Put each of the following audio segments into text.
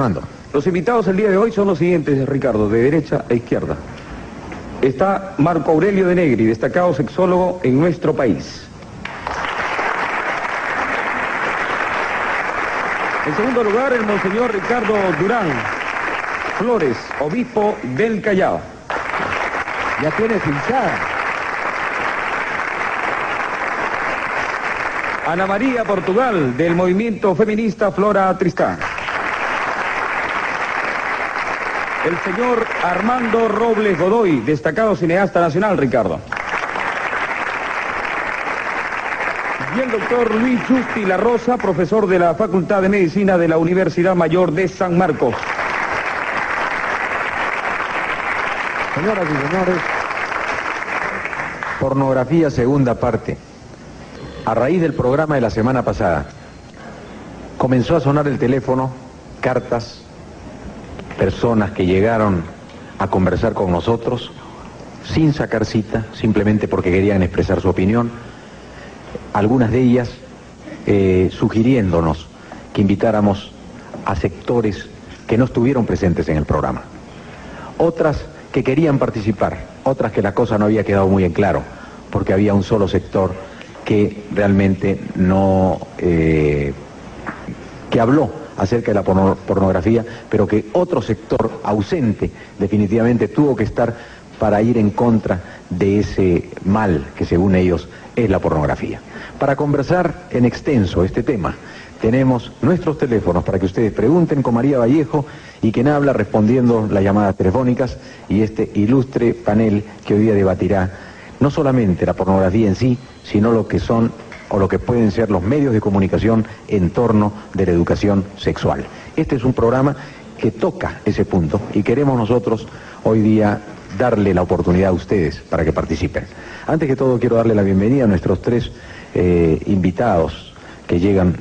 Fernando. Los invitados el día de hoy son los siguientes, Ricardo, de derecha a izquierda. Está Marco Aurelio de Negri, destacado sexólogo en nuestro país. En segundo lugar, el monseñor Ricardo Durán Flores, obispo del Callao. Ya tiene hinchada. Ana María Portugal, del movimiento feminista Flora Tristán. El señor Armando Robles Godoy, destacado cineasta nacional, Ricardo. Y el doctor Luis Justi La Rosa, profesor de la Facultad de Medicina de la Universidad Mayor de San Marcos. Señoras y señores, pornografía segunda parte. A raíz del programa de la semana pasada, comenzó a sonar el teléfono, cartas, personas que llegaron a conversar con nosotros sin sacar cita, simplemente porque querían expresar su opinión, algunas de ellas eh, sugiriéndonos que invitáramos a sectores que no estuvieron presentes en el programa. Otras que querían participar, otras que la cosa no había quedado muy en claro, porque había un solo sector que realmente no, eh, que habló acerca de la pornografía, pero que otro sector ausente definitivamente tuvo que estar para ir en contra de ese mal que según ellos es la pornografía. Para conversar en extenso este tema, tenemos nuestros teléfonos para que ustedes pregunten con María Vallejo y quien habla respondiendo las llamadas telefónicas y este ilustre panel que hoy día debatirá no solamente la pornografía en sí, sino lo que son o lo que pueden ser los medios de comunicación en torno de la educación sexual. Este es un programa que toca ese punto y queremos nosotros hoy día darle la oportunidad a ustedes para que participen. Antes que todo quiero darle la bienvenida a nuestros tres eh, invitados que llegan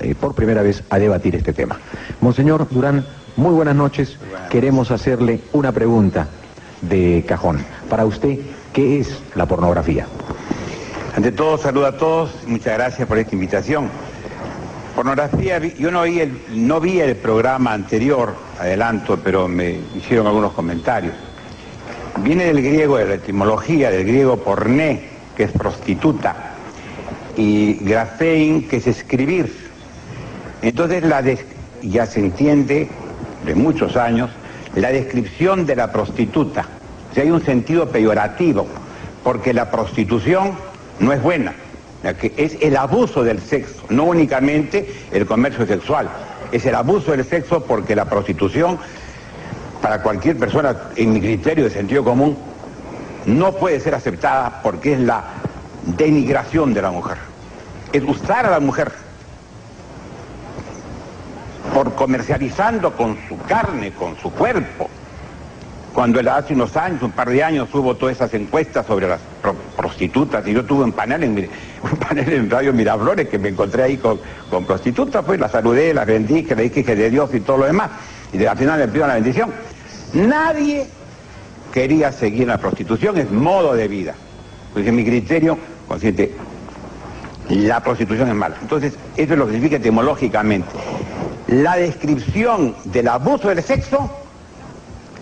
eh, por primera vez a debatir este tema. Monseñor Durán, muy buenas noches. Queremos hacerle una pregunta de cajón. Para usted, ¿qué es la pornografía? Ante todo, saludo a todos muchas gracias por esta invitación. Pornografía, yo no vi, el, no vi el programa anterior, adelanto, pero me hicieron algunos comentarios. Viene del griego, de la etimología, del griego porné, que es prostituta, y grafein, que es escribir. Entonces, la ya se entiende de muchos años, la descripción de la prostituta. O hay un sentido peyorativo, porque la prostitución no es buena, que es el abuso del sexo, no únicamente el comercio sexual, es el abuso del sexo porque la prostitución, para cualquier persona, en mi criterio de sentido común, no puede ser aceptada porque es la denigración de la mujer, es usar a la mujer por comercializando con su carne, con su cuerpo, cuando hace unos años, un par de años, hubo todas esas encuestas sobre las prostitutas y yo tuve un panel en, un panel en Radio Miraflores que me encontré ahí con, prostitutas, pues las saludé, las bendije, le dije que de Dios y todo lo demás, y al final le pido la bendición. Nadie quería seguir la prostitución, es modo de vida. Porque en mi criterio, consciente, la prostitución es mala. Entonces, eso es lo que significa etimológicamente. La descripción del abuso del sexo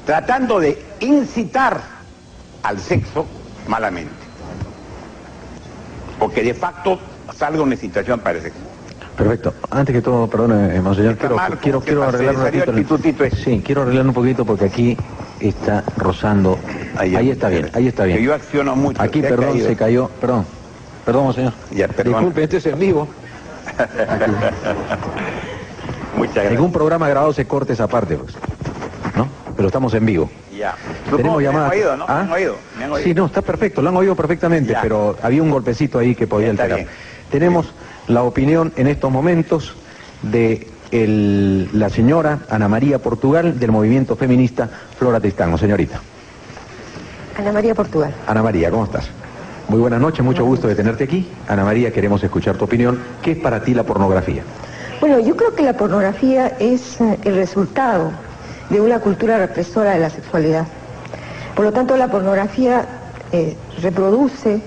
tratando de incitar al sexo malamente. Porque de facto salga una incitación para el sexo. Perfecto. Antes que todo, perdón, eh, monseñor, quiero, quiero, arreglar un poquito. Sí, quiero arreglar un poquito porque aquí está rozando. Ahí, está bien, ahí está bien. yo acciono mucho. Aquí, perdón, se cayó. Perdón, perdón, monseñor. Ya, Disculpe, este es en vivo. Muchas gracias. Ningún programa grabado se corte esa parte, pues pero estamos en vivo. Ya. Tenemos llamadas. Me han oído, ¿no? ¿Me han oído? Sí, no, está perfecto, lo han oído perfectamente, pero había un golpecito ahí que podía alterar. Tenemos la opinión en estos momentos de la señora Ana María Portugal del movimiento feminista Flora Tristano. Señorita. Ana María Portugal. Ana María, ¿cómo estás? Muy buenas noches, mucho gusto de tenerte aquí. Ana María, queremos escuchar tu opinión. ¿Qué es para ti la pornografía? Bueno, yo creo que la pornografía es eh, el resultado de una cultura represora de la sexualidad. Por lo tanto, la pornografía eh, reproduce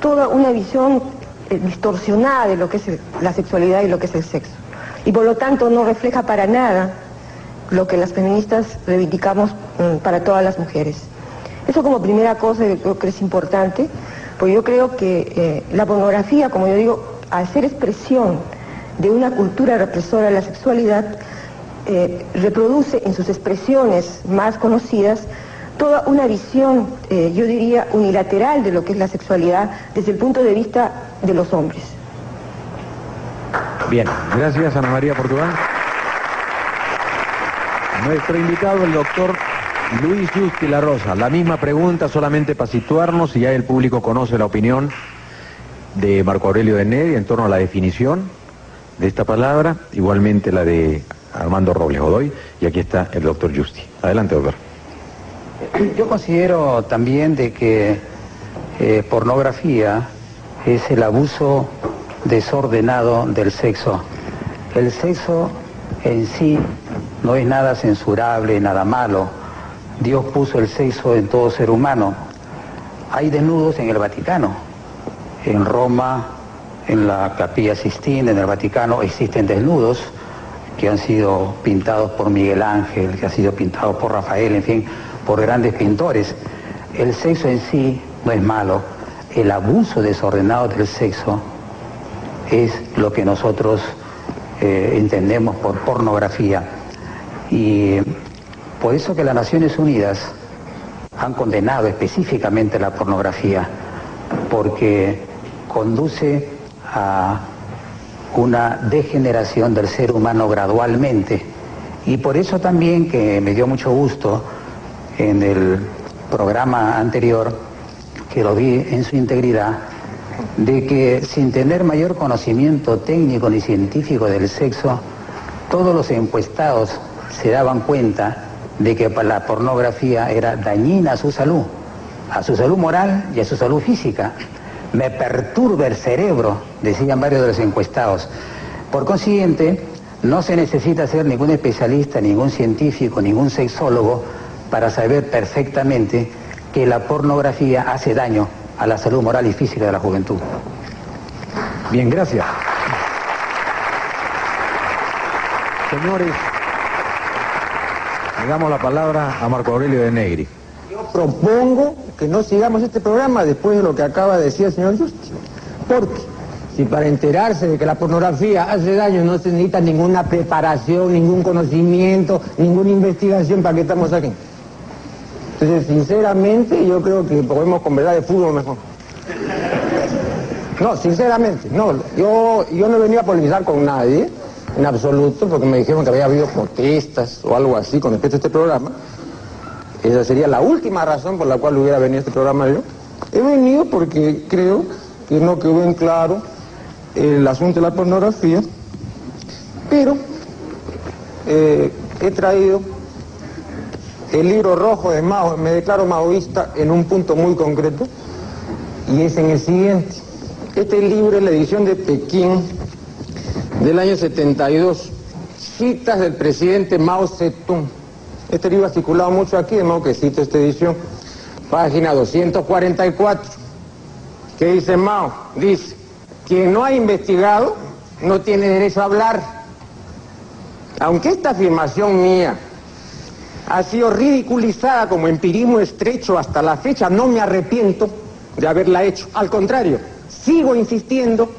toda una visión eh, distorsionada de lo que es la sexualidad y lo que es el sexo. Y por lo tanto no refleja para nada lo que las feministas reivindicamos mm, para todas las mujeres. Eso como primera cosa yo creo que es importante, porque yo creo que eh, la pornografía, como yo digo, al ser expresión de una cultura represora de la sexualidad, eh, reproduce en sus expresiones más conocidas toda una visión, eh, yo diría, unilateral de lo que es la sexualidad desde el punto de vista de los hombres. Bien, gracias Ana María Portugal. Nuestro invitado, el doctor Luis Justi La Rosa. La misma pregunta, solamente para situarnos, y ya el público conoce la opinión de Marco Aurelio de Neri en torno a la definición de esta palabra, igualmente la de Armando Robles Godoy, y aquí está el doctor Justi. Adelante, doctor. Yo considero también de que eh, pornografía es el abuso desordenado del sexo. El sexo en sí no es nada censurable, nada malo. Dios puso el sexo en todo ser humano. Hay desnudos en el Vaticano. En Roma, en la Capilla Sistina, en el Vaticano, existen desnudos que han sido pintados por Miguel Ángel, que han sido pintados por Rafael, en fin, por grandes pintores. El sexo en sí no es malo. El abuso desordenado del sexo es lo que nosotros eh, entendemos por pornografía. Y por eso que las Naciones Unidas han condenado específicamente la pornografía, porque conduce a una degeneración del ser humano gradualmente. Y por eso también que me dio mucho gusto en el programa anterior, que lo vi en su integridad, de que sin tener mayor conocimiento técnico ni científico del sexo, todos los encuestados se daban cuenta de que la pornografía era dañina a su salud, a su salud moral y a su salud física. Me perturba el cerebro, decían varios de los encuestados. Por consiguiente, no se necesita ser ningún especialista, ningún científico, ningún sexólogo para saber perfectamente que la pornografía hace daño a la salud moral y física de la juventud. Bien, gracias. Señores, le damos la palabra a Marco Aurelio de Negri. Yo propongo que no sigamos este programa después de lo que acaba de decir el señor Justi. Porque si para enterarse de que la pornografía hace daño no se necesita ninguna preparación, ningún conocimiento, ninguna investigación, ¿para qué estamos aquí? Entonces, sinceramente, yo creo que podemos conversar de fútbol mejor. No, sinceramente, no. Yo, yo no venía a polemizar con nadie, en absoluto, porque me dijeron que había habido protestas o algo así con respecto a este programa. Esa sería la última razón por la cual hubiera venido este programa yo. He venido porque creo que no quedó en claro el asunto de la pornografía, pero eh, he traído el libro rojo de Mao, me declaro maoísta en un punto muy concreto, y es en el siguiente. Este libro es la edición de Pekín del año 72, citas del presidente Mao Zedong. Este libro ha circulado mucho aquí, de modo que cito esta edición, página 244. ¿Qué dice Mao? Dice, quien no ha investigado no tiene derecho a hablar. Aunque esta afirmación mía ha sido ridiculizada como empirismo estrecho hasta la fecha, no me arrepiento de haberla hecho. Al contrario, sigo insistiendo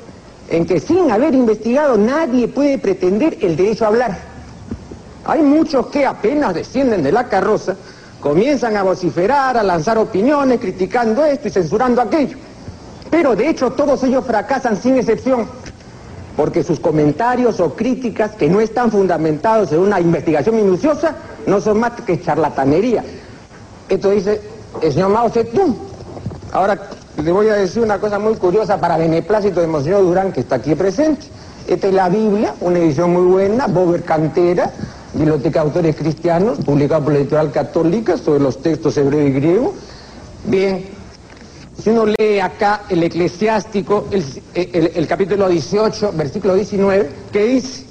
en que sin haber investigado nadie puede pretender el derecho a hablar. Hay muchos que apenas descienden de la carroza, comienzan a vociferar, a lanzar opiniones, criticando esto y censurando aquello. Pero de hecho todos ellos fracasan sin excepción, porque sus comentarios o críticas que no están fundamentados en una investigación minuciosa no son más que charlatanería. Esto dice el señor Mao Zedong. Ahora le voy a decir una cosa muy curiosa para beneplácito de Monseñor Durán, que está aquí presente. Esta es la Biblia, una edición muy buena, Bober Cantera, Biblioteca de Autores Cristianos, publicada por la editorial católica sobre los textos hebreo y griego. Bien, si uno lee acá el eclesiástico, el, el capítulo 18, versículo 19, ¿qué dice?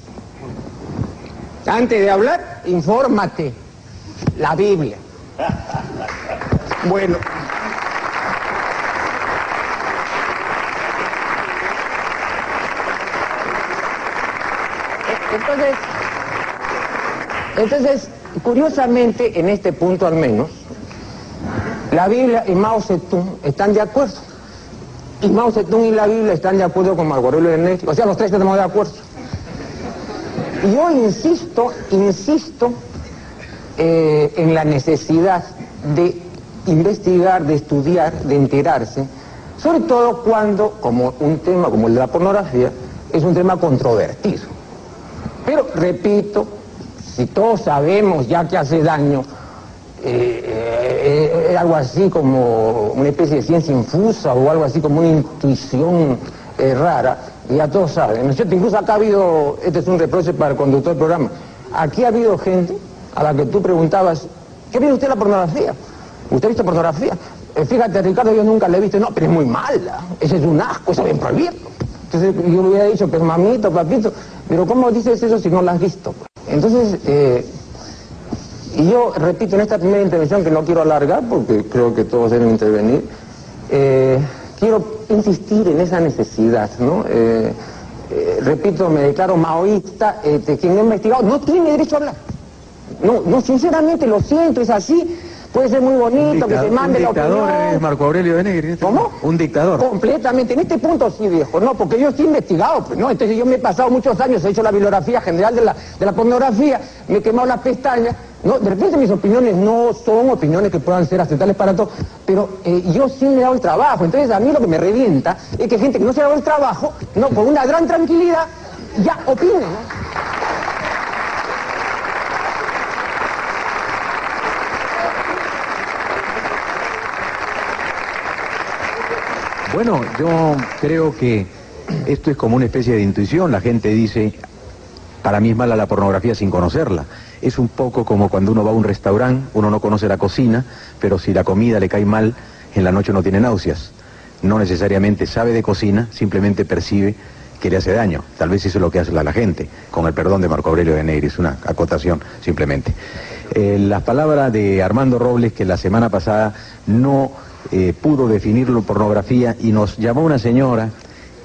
Antes de hablar, infórmate. La Biblia. Bueno. Entonces, Entonces, curiosamente, en este punto al menos, la Biblia y Mao Zedong están de acuerdo. Y Mao Zedong y la Biblia están de acuerdo con de Negri. O sea, los tres estamos de acuerdo. Y yo insisto, insisto eh, en la necesidad de investigar, de estudiar, de enterarse, sobre todo cuando, como un tema como el de la pornografía, es un tema controvertido. Pero, repito, si todos sabemos ya que hace daño, eh, eh, eh, algo así como una especie de ciencia infusa o algo así como una intuición rara, ya todos saben, ¿no es cierto? Incluso acá ha habido, este es un reproche para el conductor del programa, aquí ha habido gente a la que tú preguntabas, ¿qué viene usted la pornografía? ¿Usted ha visto pornografía? fíjate, Ricardo, yo nunca le he visto, no, pero es muy mala, ese es un asco, eso es bien prohibido. Entonces yo le hubiera dicho, pero mamito, papito, pero ¿cómo dices eso si no lo has visto? Entonces, eh, y yo repito en esta primera intervención que no quiero alargar porque creo que todos deben intervenir, eh, quiero insistir en esa necesidad, ¿no? Eh, repito, me declaro maoísta, quien ha investigado no tiene derecho a hablar. No, no, sinceramente lo siento, es así. Puede ser muy bonito que se mande la opinión. Un dictador es Marco Aurelio de Negri. Este ¿Cómo? Un dictador. Completamente. En este punto sí, viejo. No, porque yo estoy investigado. Pues, ¿no? Entonces yo me he pasado muchos años, he hecho la bibliografía general de la, de la pornografía, me he quemado las pestañas. No, de repente mis opiniones no son opiniones que puedan ser aceptables para todos, pero eh, yo sí me he dado el trabajo. Entonces a mí lo que me revienta es que gente que no se ha dado el trabajo, no, con una gran tranquilidad, ya opine. ¿no? Bueno, yo creo que esto es como una especie de intuición. La gente dice, para mí es mala la pornografía sin conocerla. Es un poco como cuando uno va a un restaurante, uno no conoce la cocina, pero si la comida le cae mal, en la noche no tiene náuseas. No necesariamente sabe de cocina, simplemente percibe que le hace daño. Tal vez eso es lo que hace la, gente, con el perdón de Marco Aurelio de Negri, es una acotación simplemente. Eh, las palabras de Armando Robles, que la semana pasada no eh, pudo definirlo pornografía y nos llamó una señora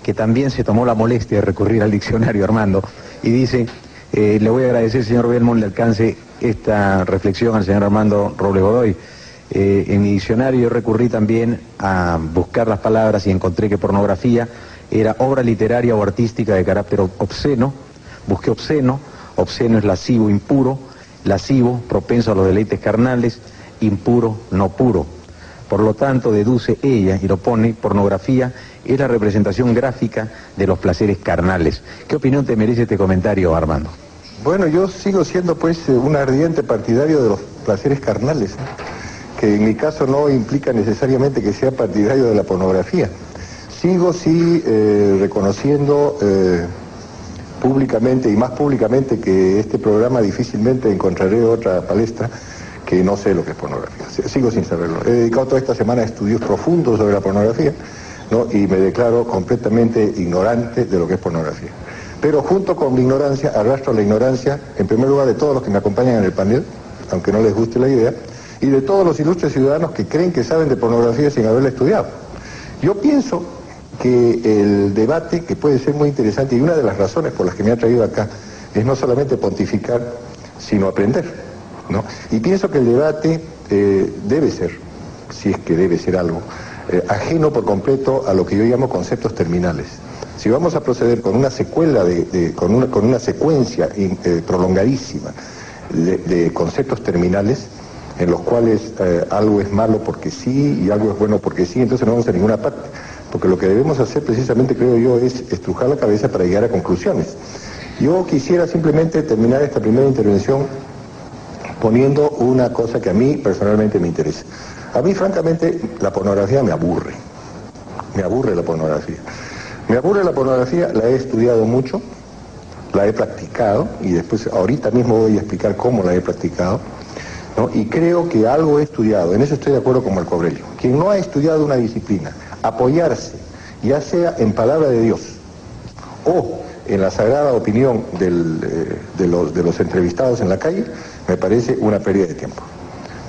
que también se tomó la molestia de recurrir al diccionario Armando y dice, eh, le voy a agradecer señor Belmont le alcance esta reflexión al señor Armando Roble Godoy. Eh, en mi diccionario recurrí también a buscar las palabras y encontré que pornografía era obra literaria o artística de carácter obsceno, busqué obsceno, obsceno es lascivo, impuro, lascivo, propenso a los deleites carnales, impuro, no puro. Por lo tanto, deduce ella, y lo pone, pornografía es la representación gráfica de los placeres carnales. ¿Qué opinión te merece este comentario, Armando? Bueno, yo sigo siendo pues un ardiente partidario de los placeres carnales, que en mi caso no implica necesariamente que sea partidario de la pornografía. Sigo sí eh, reconociendo eh, públicamente y más públicamente que este programa difícilmente encontraré otra palestra que no sé lo que es pornografía. Sigo sin saberlo. He dedicado toda esta semana a estudios profundos sobre la pornografía ¿no? y me declaro completamente ignorante de lo que es pornografía. Pero junto con mi ignorancia, arrastro la ignorancia, en primer lugar, de todos los que me acompañan en el panel, aunque no les guste la idea, y de todos los ilustres ciudadanos que creen que saben de pornografía sin haberla estudiado. Yo pienso que el debate, que puede ser muy interesante, y una de las razones por las que me ha traído acá, es no solamente pontificar, sino aprender. Y pienso que el debate eh, debe ser, si es que debe ser algo, eh, ajeno por completo a lo que yo llamo conceptos terminales. Si vamos a proceder con una secuela, de, con, una, con, una, secuencia eh, prolongadísima de, conceptos terminales, en los cuales algo es malo porque sí y algo es bueno porque sí, entonces no vamos a ninguna parte. Porque lo que debemos hacer precisamente, creo yo, es estrujar la cabeza para llegar a conclusiones. Yo quisiera simplemente terminar esta primera intervención poniendo una cosa que a mí personalmente me interesa. A mí, francamente, la pornografía me aburre. Me aburre la pornografía. Me aburre la pornografía, la he estudiado mucho, la he practicado, y después, ahorita mismo voy a explicar cómo la he practicado, y creo que algo he estudiado, en eso estoy de acuerdo con Marco Aurelio. Quien no ha estudiado una disciplina, apoyarse, ya sea en palabra de Dios o en la sagrada opinión eh, de los entrevistados en la calle, me parece una pérdida de tiempo.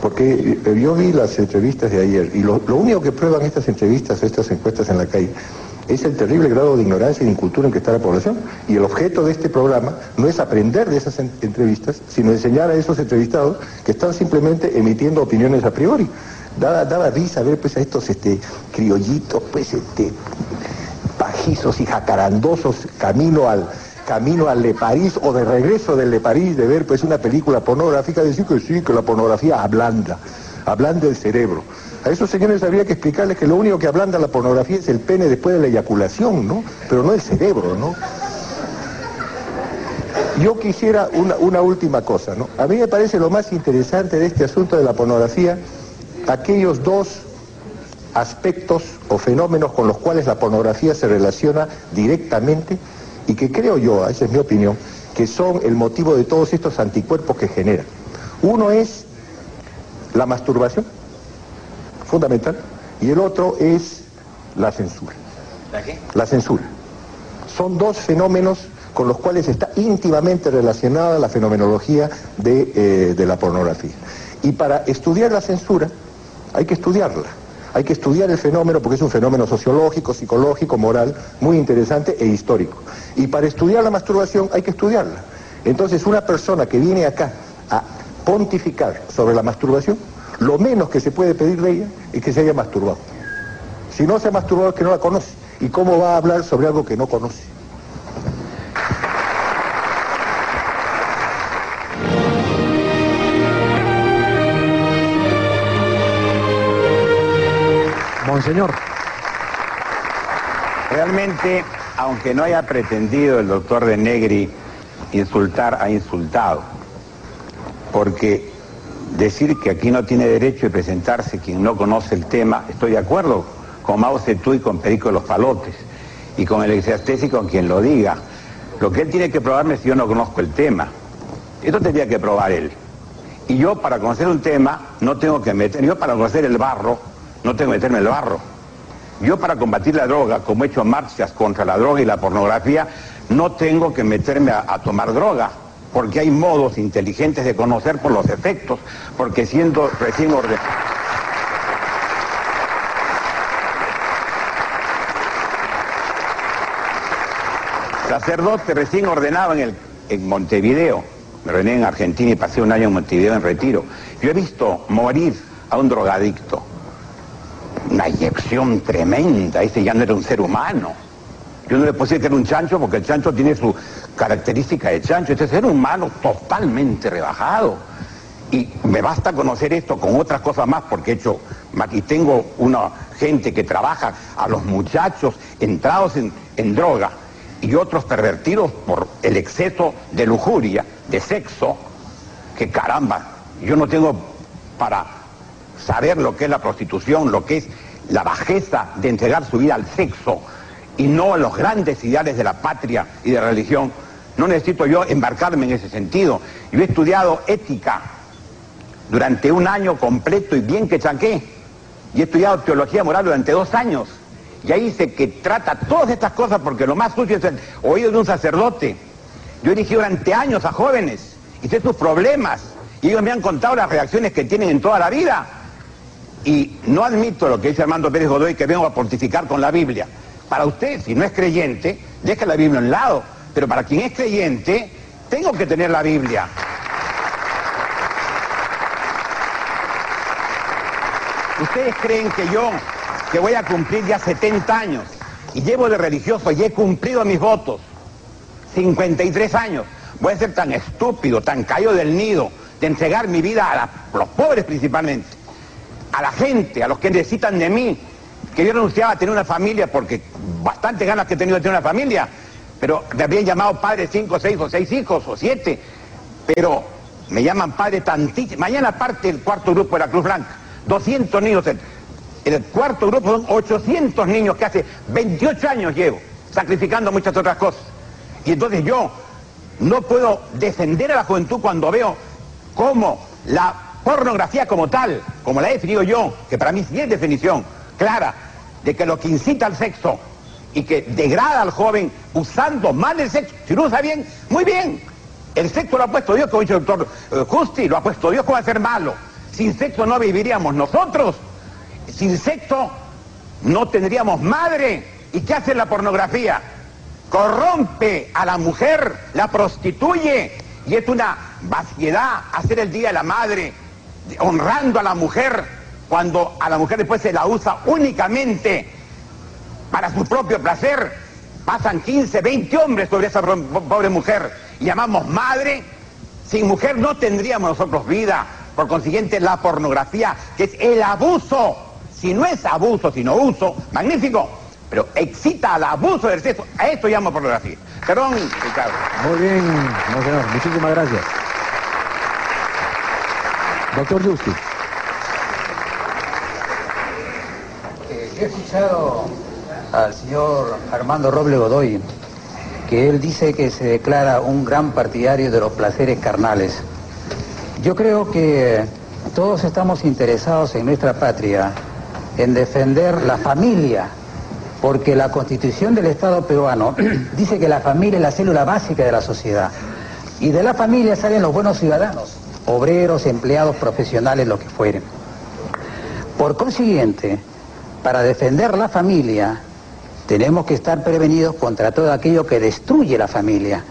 Porque eh, yo vi las entrevistas de ayer y lo, único que prueban estas entrevistas, estas encuestas en la calle, es el terrible grado de ignorancia y de incultura en que está la población. Y el objeto de este programa no es aprender de esas entrevistas, sino enseñar a esos entrevistados que están simplemente emitiendo opiniones a priori. Daba, daba risa ver pues a estos este, criollitos, pues este, pajizos y jacarandosos camino al, camino al Le París o de regreso del Le París de ver pues una película pornográfica, decir que sí, que la pornografía ablanda, ablanda el cerebro. A esos señores habría que explicarles que lo único que ablanda la pornografía es el pene después de la eyaculación, ¿no? Pero no el cerebro, ¿no? Yo quisiera una, una última cosa, ¿no? A mí me parece lo más interesante de este asunto de la pornografía, aquellos dos aspectos o fenómenos con los cuales la pornografía se relaciona directamente y que creo yo, esa es mi opinión, que son el motivo de todos estos anticuerpos que generan. Uno es la masturbación, fundamental, y el otro es la censura. ¿La qué? La censura. Son dos fenómenos con los cuales está íntimamente relacionada la fenomenología de, eh, de la pornografía. Y para estudiar la censura hay que estudiarla. Hay que estudiar el fenómeno porque es un fenómeno sociológico, psicológico, moral, muy interesante e histórico. Y para estudiar la masturbación hay que estudiarla. Entonces una persona que viene acá a pontificar sobre la masturbación, lo menos que se puede pedir de ella es que se haya masturbado. Si no se ha masturbado es que no la conoce. ¿Y cómo va a hablar sobre algo que no conoce? Monseñor. Realmente, aunque no haya pretendido el doctor de Negri insultar, ha insultado. Porque decir que aquí no tiene derecho de presentarse quien no conoce el tema, estoy de acuerdo con Mao Zedong y con Perico de los Palotes y con el y con quien lo diga. Lo que él tiene que probarme es si yo no conozco el tema. Esto tendría que probar él. Y yo para conocer un tema no tengo que meter, yo para conocer el barro no tengo que meterme en el barro. Yo para combatir la droga, como he hecho marchas contra la droga y la pornografía, no tengo que meterme a, tomar droga, porque hay modos inteligentes de conocer por los efectos, porque siendo recién ordenado. Sacerdote recién ordenado en, el, en Montevideo, me ordené en Argentina y pasé un año en Montevideo en retiro. Yo he visto morir a un drogadicto, una inyección tremenda, ese ya no era un ser humano. Yo no le puedo decir que era un chancho porque el chancho tiene su característica de chancho, este ser humano totalmente rebajado. Y me basta conocer esto con otras cosas más porque he hecho, aquí tengo una gente que trabaja a los muchachos entrados en, en droga y otros pervertidos por el exceso de lujuria, de sexo, que caramba, yo no tengo para saber lo que es la prostitución, lo que es la bajeza de entregar su vida al sexo y no a los grandes ideales de la patria y de religión. No necesito yo embarcarme en ese sentido. Yo he estudiado ética durante un año completo y bien que chanqué. Y he estudiado teología moral durante dos años. Y ahí dice que trata todas estas cosas porque lo más sucio es el oído de un sacerdote. Yo he dirigido durante años a jóvenes y sé sus problemas. Y ellos me han contado las reacciones que tienen en toda la vida. Y no admito lo que dice Armando Pérez Godoy, que vengo a pontificar con la Biblia. Para usted, si no es creyente, deja la Biblia a un lado. Pero para quien es creyente, tengo que tener la Biblia. ¿Ustedes creen que yo, que voy a cumplir ya 70 años, y llevo de religioso y he cumplido mis votos, 53 años, voy a ser tan estúpido, tan caído del nido, de entregar mi vida a los pobres principalmente, a la gente, a los que necesitan de mí, que yo renunciaba a tener una familia porque bastante ganas que he tenido de tener una familia, pero me habían llamado padre cinco, seis o seis hijos o siete, pero me llaman padre tantísimo. Mañana parte el cuarto grupo de la Cruz Blanca, 200 niños. En el cuarto grupo son 800 niños que hace 28 años llevo, sacrificando muchas otras cosas. Y entonces yo no puedo defender a la juventud cuando veo cómo la pornografía como tal, como la he definido yo, que para mí sí es definición clara, de que lo que incita al sexo y que degrada al joven usando mal el sexo, si lo usa bien, muy bien. El sexo lo ha puesto Dios, como dice el doctor eh, Justi, lo ha puesto Dios, ¿cómo va a ser malo? Sin sexo no viviríamos nosotros, sin sexo no tendríamos madre, ¿Y qué hace la pornografía? Corrompe a la mujer, la prostituye y es una vaciedad hacer el Día de la Madre honrando a la mujer cuando a la mujer después se la usa únicamente para su propio placer. Pasan 15, 20 hombres sobre esa pobre mujer llamamos madre. Sin mujer no tendríamos nosotros vida. Por consiguiente, la pornografía, que es el abuso, si no es abuso, sino uso, magnífico, pero excita al abuso del sexo. A esto llamo pornografía. Perdón, Ricardo. Muy bien. Muchísimas gracias. Doctor Justi. he escuchado al señor Armando Roble Godoy que él dice que se declara un gran partidario de los placeres carnales. Yo creo que todos estamos interesados en nuestra patria en defender la familia, porque la constitución del Estado peruano dice que la familia es la célula básica de la sociedad. Y de la familia salen los buenos ciudadanos, obreros, empleados, profesionales, lo que fueren. Por consiguiente, para defender la familia, tenemos que estar prevenidos contra todo aquello que destruye la familia.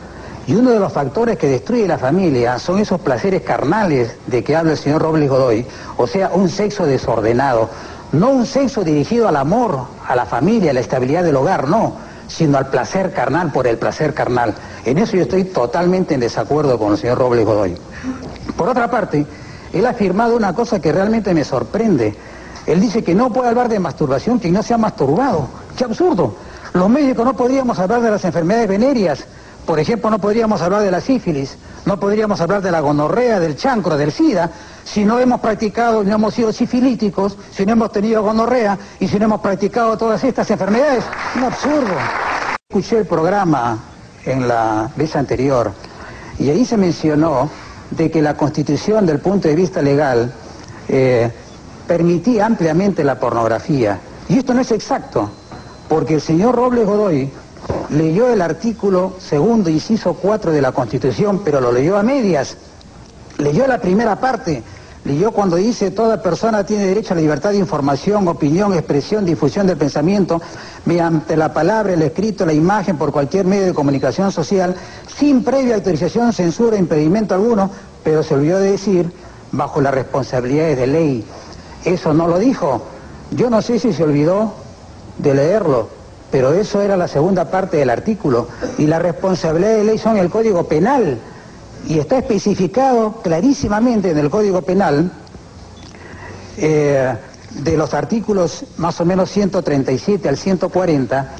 Y uno de los factores que destruye la familia son esos placeres carnales de que habla el señor Robles Godoy, o sea, un sexo desordenado, no un sexo dirigido al amor, a la familia, a la estabilidad del hogar, no, sino al placer carnal por el placer carnal. En eso yo estoy totalmente en desacuerdo con el señor Robles Godoy. Por otra parte, él ha afirmado una cosa que realmente me sorprende. Él dice que no puede hablar de masturbación quien no se ha masturbado. ¡Qué absurdo! Los médicos no podríamos hablar de las enfermedades venéreas. Por ejemplo, no podríamos hablar de la sífilis, no podríamos hablar de la gonorrea, del chancro, del SIDA, si no hemos practicado, no hemos sido sifilíticos, si no hemos tenido gonorrea y si no hemos practicado todas estas enfermedades. Un absurdo. Escuché el programa en la vez anterior y ahí se mencionó de que la constitución del punto de vista legal eh, permitía ampliamente la pornografía. Y esto no es exacto, porque el señor Robles Godoy leyó el artículo segundo, inciso 4 de la Constitución, pero lo leyó a medias. Leyó la primera parte, leyó cuando dice toda persona tiene derecho a la libertad de información, opinión, expresión, difusión del pensamiento, mediante la palabra, el escrito, la imagen, por cualquier medio de comunicación social, sin previa autorización, censura, impedimento alguno, pero se olvidó de decir, bajo las responsabilidades de ley. Eso no lo dijo. Yo no sé si se olvidó de leerlo, pero eso era la segunda parte del artículo. Y la responsabilidad de ley son el Código Penal. Y está especificado clarísimamente en el Código Penal eh, de los artículos más o menos 137 al 140,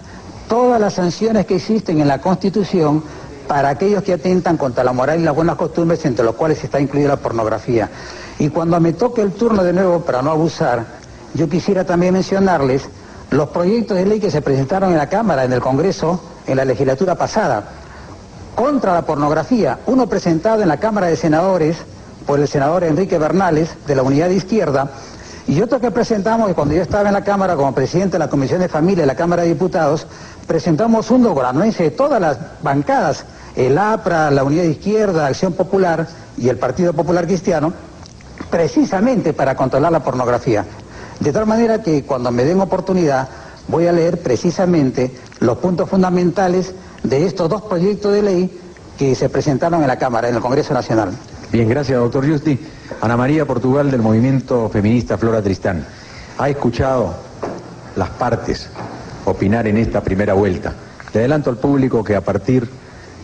todas las sanciones que existen en la Constitución para aquellos que atentan contra la moral y las buenas costumbres, entre los cuales está incluida la pornografía. Y cuando me toque el turno de nuevo, para no abusar, yo quisiera también mencionarles los proyectos de ley que se presentaron en la Cámara, en el Congreso, en la legislatura pasada, contra la pornografía. Uno presentado en la Cámara de Senadores por el senador Enrique Bernales, de la Unidad de Izquierda, y otro que presentamos, cuando yo estaba en la Cámara como presidente de la Comisión de Familia de la Cámara de Diputados, presentamos un anuencia de todas las bancadas, el APRA, la Unidad de Izquierda, Acción Popular y el Partido Popular Cristiano, precisamente para controlar la pornografía. De tal manera que cuando me den oportunidad voy a leer precisamente los puntos fundamentales de estos dos proyectos de ley que se presentaron en la Cámara, en el Congreso Nacional. Bien, gracias, doctor Justi. Ana María Portugal del movimiento feminista Flora Tristán. ¿Ha escuchado las partes opinar en esta primera vuelta? Le adelanto al público que a partir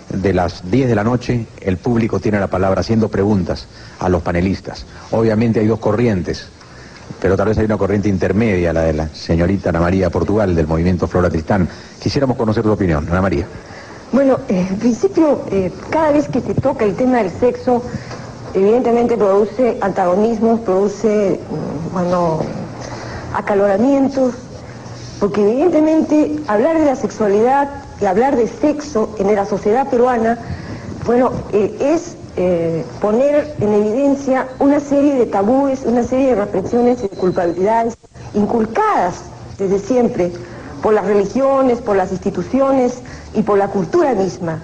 de las 10 de la noche el público tiene la palabra haciendo preguntas a los panelistas. Obviamente hay dos corrientes, pero tal vez hay una corriente intermedia, la de la señorita Ana María Portugal del movimiento Flora Tristán. Quisiéramos conocer tu opinión, Ana María. Bueno, eh, en principio, eh, cada vez que se toca el tema del sexo, evidentemente produce antagonismos, produce, mm, bueno, acaloramientos, porque evidentemente hablar de la sexualidad y hablar de sexo en la sociedad peruana, bueno, eh, es eh, poner en evidencia una serie de tabúes, una serie de reflexiones y de culpabilidades inculcadas desde siempre por las religiones, por las instituciones y por la cultura misma.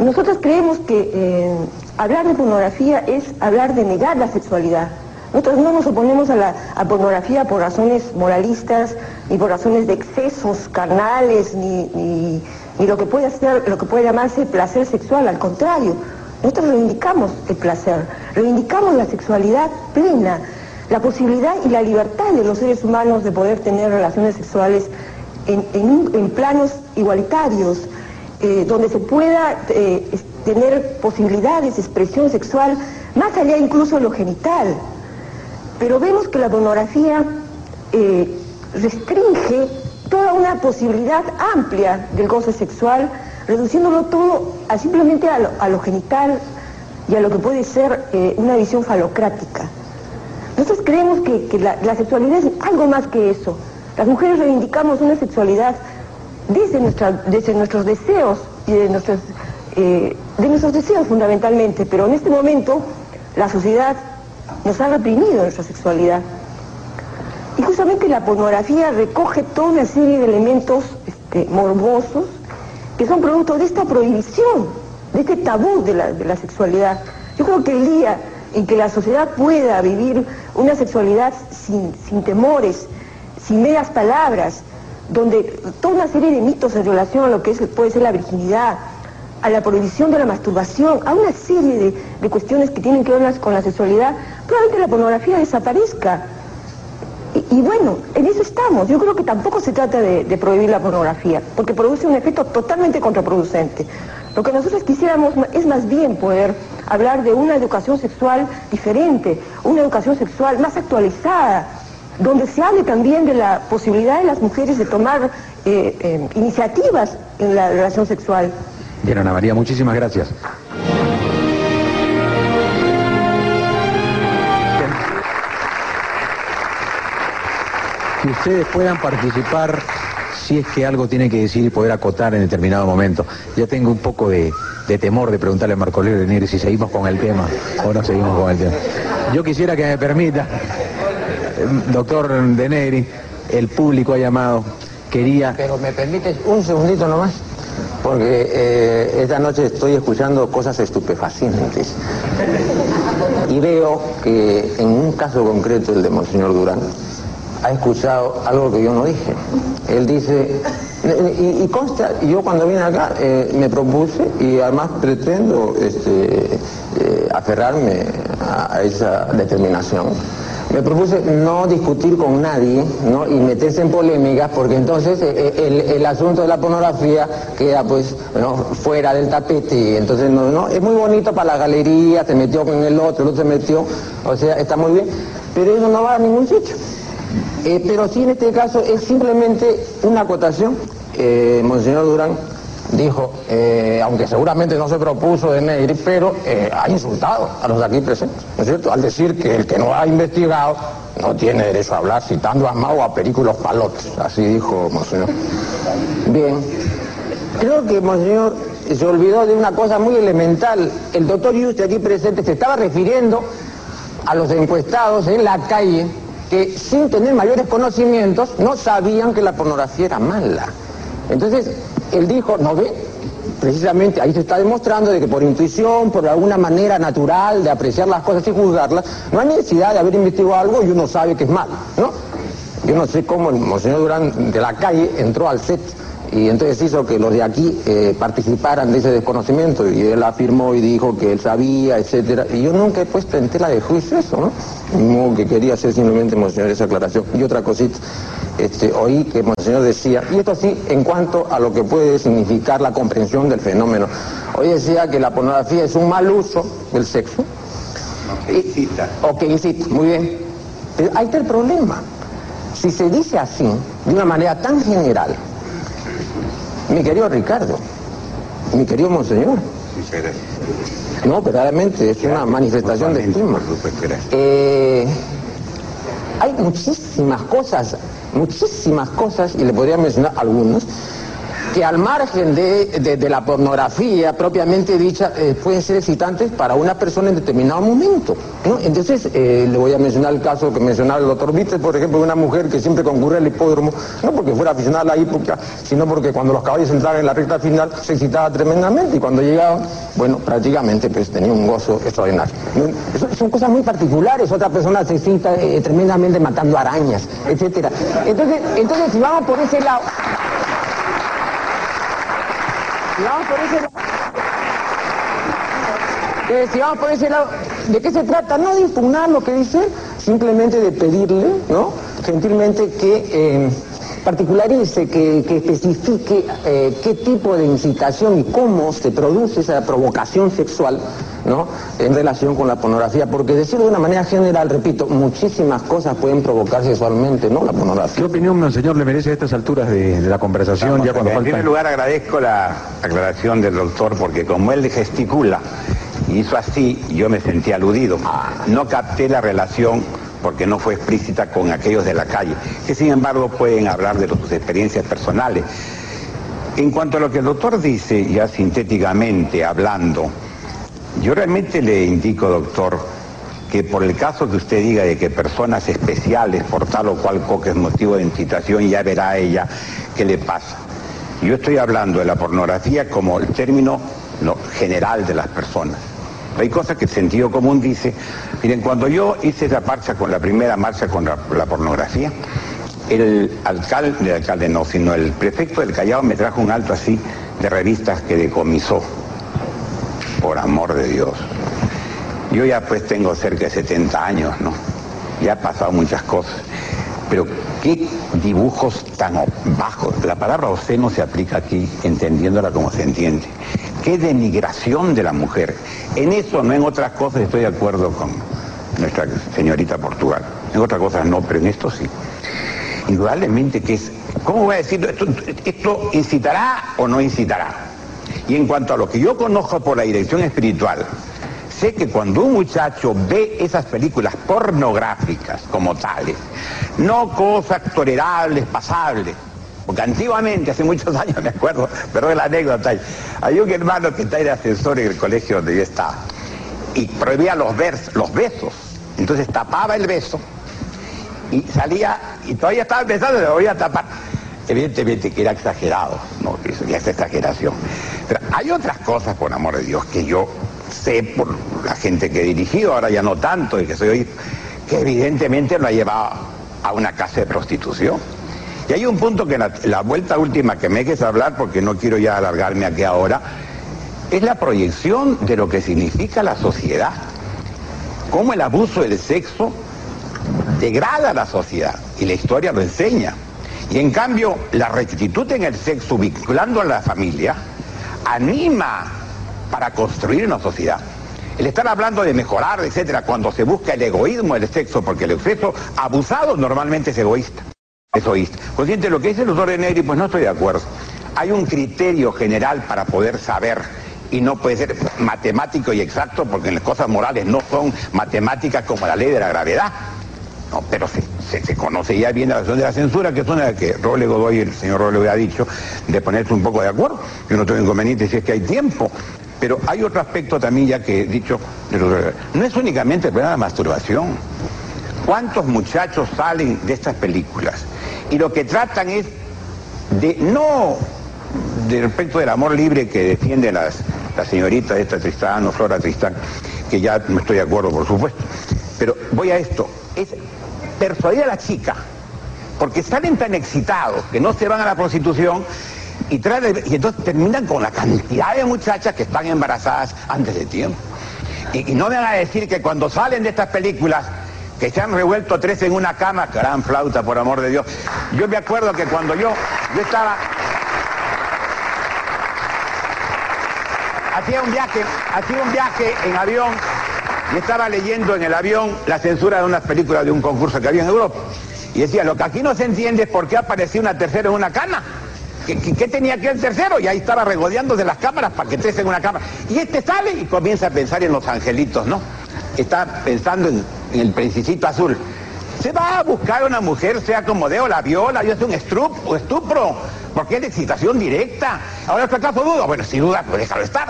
Nosotros creemos que eh, hablar de pornografía es hablar de negar la sexualidad, Nosotros no nos oponemos a la pornografía por razones moralistas, ni por razones de excesos carnales, ni, lo que puede ser, lo que puede llamarse placer sexual, al contrario. Nosotros reivindicamos el placer, reivindicamos la sexualidad plena, la posibilidad y la libertad de los seres humanos de poder tener relaciones sexuales en, planos igualitarios, eh, donde se pueda eh, tener posibilidades de expresión sexual más allá incluso de lo genital. Pero vemos que la pornografía eh, restringe toda una posibilidad amplia del goce sexual, reduciéndolo todo a simplemente a lo, genital y a lo que puede ser eh, una visión falocrática. Nosotros creemos que, la, sexualidad es algo más que eso. Las mujeres reivindicamos una sexualidad desde, desde nuestros deseos y de nuestros, eh, de nuestros deseos fundamentalmente, pero en este momento la sociedad nos ha reprimido nuestra sexualidad. Y justamente la pornografía recoge toda una serie de elementos este, morbosos que son producto de esta prohibición, de este tabú de la, sexualidad. Yo creo que el día en que la sociedad pueda vivir una sexualidad sin, sin temores, sin medias palabras, donde toda una serie de mitos en relación a lo que puede ser la virginidad, a la prohibición de la masturbación, a una serie de, cuestiones que tienen que ver con la sexualidad, probablemente la pornografía desaparezca. Y, bueno, en eso estamos. Yo creo que tampoco se trata de, prohibir la pornografía, porque produce un efecto totalmente contraproducente. Lo que nosotros quisiéramos es más bien poder hablar de una educación sexual diferente, una educación sexual más actualizada, donde se hable también de la posibilidad de las mujeres de tomar eh, eh, iniciativas en la relación sexual. Bien, Ana María, muchísimas gracias. Que ustedes puedan participar si es que algo tiene que decir y poder acotar en determinado momento. Ya tengo un poco de, temor de preguntarle a Marco de Negri si seguimos con el tema o no seguimos con el tema. Yo quisiera que me permita, doctor De el público ha llamado, quería... Pero me permites un segundito nomás porque eh, esta noche estoy escuchando cosas estupefacientes y veo que en un caso concreto, el de Monseñor Durán, ha escuchado algo que yo no dije. Él dice, y, consta, yo cuando vine acá eh, me propuse y además pretendo este, eh, aferrarme a esa determinación me propuse no discutir con nadie ¿no? y meterse en polémicas porque entonces eh, eh, el, asunto de la pornografía queda pues fuera del tapete y entonces no, no, es muy bonito para la galería, se metió con el otro, el otro se metió, o sea, está muy bien, pero eso no va a ningún sitio. Eh, pero sí en este caso es simplemente una acotación, Monseñor Durán, dijo, eh, aunque seguramente no se propuso de Negri, pero eh, ha insultado a los aquí presentes, ¿no es cierto? Al decir que el que no ha investigado no tiene derecho a hablar, citando a Mao a Perículos Palotes, así dijo Monseñor. Bien, creo que Monseñor se olvidó de una cosa muy elemental. El doctor Yuste aquí presente se estaba refiriendo a los encuestados en la calle que sin tener mayores conocimientos no sabían que la pornografía era mala. Entonces, él dijo, no ve, precisamente ahí se está demostrando de que por intuición, por alguna manera natural de apreciar las cosas y juzgarlas, no hay necesidad de haber investigado algo y uno sabe que es malo, ¿no? Yo no sé cómo el monseñor Durán de la calle entró al set y entonces hizo que los de aquí eh, participaran de ese desconocimiento y él afirmó y dijo que él sabía, etcétera. Y yo nunca he puesto en tela de juicio eso, ¿no? Como que quería hacer simplemente, monseñor, esa aclaración. Y otra cosita, este, oí que Monseñor decía, y esto sí en cuanto a lo que puede significar la comprensión del fenómeno. Hoy decía que la pornografía es un mal uso del sexo. que incita. O que incita, muy bien. Pero ahí está el problema. Si se dice así, de una manera tan general, mi querido Ricardo, mi querido Monseñor, no, verdaderamente es una manifestación de estima. Eh, hay muchísimas cosas, muchísimas cosas, y le podría mencionar algunas, que al margen de, de- la pornografía propiamente dicha, eh, pueden ser excitantes para una persona en determinado momento. Entonces, eh, le voy a mencionar el caso que mencionaba el doctor Vites, por ejemplo, de una mujer que siempre concurre al hipódromo, no porque fuera aficionada a la hípica, sino porque cuando los caballos entraban en la recta final se excitaba tremendamente y cuando llegaban, bueno, prácticamente pues tenía un gozo extraordinario. son cosas muy particulares, otra persona se excita eh, tremendamente matando arañas, etcétera. Entonces, entonces si vamos por ese lado, si vamos por ese lado, eh, vamos por ese lado, ¿de qué se trata? No de impugnar lo que dice, simplemente de pedirle, ¿no? Gentilmente que eh, particularice, que, que especifique eh, qué tipo de incitación y cómo se produce esa provocación sexual, ¿no? En relación con la pornografía, porque decirlo de una manera general, repito, muchísimas cosas pueden provocar sexualmente, ¿no? La ¿Qué pornografía. opinión, señor, le merece a estas alturas de, de la conversación, Vamos, ya cuando en falta... primer lugar agradezco la aclaración del doctor porque como él gesticula y hizo así, yo me sentí aludido. No capté la relación porque no fue explícita con aquellos de la calle, que sin embargo pueden hablar de sus experiencias personales. En cuanto a lo que el doctor dice, ya sintéticamente hablando, yo realmente le indico, doctor, que por el caso que usted diga de que personas especiales, por tal o cual cosa es motivo de incitación, ya verá ella qué le pasa. Yo estoy hablando de la pornografía como el término no, general de las personas. Hay cosas que el sentido común dice, miren, cuando yo hice esa marcha con la primera marcha con la, la pornografía, el alcalde, el alcalde no, sino el prefecto del Callao me trajo un alto así de revistas que decomisó, por amor de Dios. Yo ya pues tengo cerca de 70 años, ¿no? Ya he pasado muchas cosas. Pero qué dibujos tan bajos. La palabra obsceno se aplica aquí, entendiéndola como se entiende. Qué denigración de la mujer. En eso, no en otras cosas, estoy de acuerdo con nuestra señorita Portugal. En otras cosas no, pero en esto sí. Indudablemente que es... ¿Cómo voy a decir? ¿Esto, esto incitará o no incitará? Y en cuanto a lo que yo conozco por la dirección espiritual, sé que cuando un muchacho ve esas películas pornográficas como tales, no cosas tolerables, pasables, porque antiguamente, hace muchos años me acuerdo, perdón la anécdota, hay un hermano que está de asesor en el colegio donde yo estaba y prohibía los, besos, entonces tapaba el beso y salía y todavía estaba pensando, lo voy a tapar. Evidentemente que era exagerado, no, que eso ya es exageración. Pero hay otras cosas, por amor de Dios, que yo sé por la gente que he dirigido, ahora ya no tanto, y que soy hoy, que evidentemente lo ha llevado a una casa de prostitución. Y hay un punto que la, la vuelta última que me dejes hablar, porque no quiero ya alargarme aquí ahora, es la proyección de lo que significa la sociedad. Cómo el abuso del sexo degrada a la sociedad y la historia lo enseña. Y en cambio, la rectitud en el sexo, vinculando a la familia, anima para construir una sociedad. El estar hablando de mejorar, etcétera, cuando se busca el egoísmo del sexo, porque el sexo abusado normalmente es egoísta. Es egoísta. Consciente lo que dice el doctor Negri, pues no estoy de acuerdo. Hay un criterio general para poder saber y no puede ser matemático y exacto porque las cosas morales no son matemáticas como la ley de la gravedad. No, pero se, se- conoce ya bien la razón de la censura, que es una que Roble Godoy, el señor Roble ha dicho, de ponerse un poco de acuerdo. Yo no tengo inconveniente si es que hay tiempo. Pero hay otro aspecto también ya que he dicho, no es únicamente el problema de la masturbación. ¿Cuántos muchachos salen de estas películas? Y lo que tratan es de no de respecto del amor libre que defiende las, la señorita esta Tristán o Flora Tristán, que ya no estoy de acuerdo, por supuesto. Pero voy a esto, es persuadir a la chica, porque salen tan excitados que no se van a la prostitución y, y entonces terminan con la cantidad de muchachas que están embarazadas antes de tiempo. Y, y no me van a decir que cuando salen de estas películas, que se han revuelto tres en una cama, gran flauta, por amor de Dios. Yo me acuerdo que cuando yo, yo estaba, hacía un viaje, hacía un viaje en avión y estaba leyendo en el avión la censura de unas películas de un concurso que había en Europa. Y decía, lo que aquí no se entiende es por qué aparecía una tercera en una cama. ¿Qué, tenía que el tercero? Y ahí estaba regodeando de las cámaras para que tres en una cámara. Y este sale y comienza a pensar en los angelitos, ¿no? Está pensando en, el principito azul. Se va a buscar una mujer, sea como de o la viola, y hace un estrup, o estupro, porque es de excitación directa. Ahora, ¿otro caso duda? Bueno, sin duda, pues déjalo estar.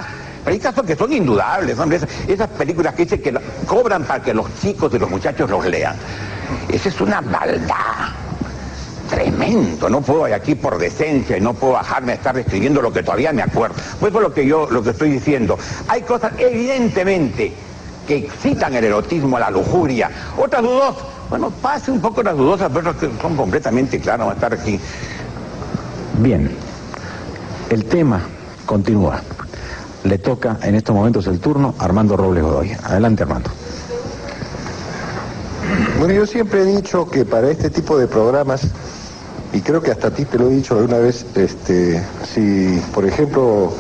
Hay casos que son indudables, hombre. Esas, películas que dicen que cobran para que los chicos y los muchachos los lean. Esa es una maldad. Tremendo, no puedo aquí por decencia y no puedo bajarme a estar describiendo lo que todavía me acuerdo. Pues es lo que yo lo que estoy diciendo. Hay cosas evidentemente que excitan el erotismo, la lujuria. Otras dudosas, bueno, pase un poco las dudosas, pero que son completamente claras, van a estar aquí. Bien, el tema continúa. Le toca en estos momentos el turno a Armando Robles Godoy. Adelante, Armando. Bueno, yo siempre he dicho que para este tipo de programas, y creo que hasta a ti te lo he dicho alguna vez, este, si, por ejemplo,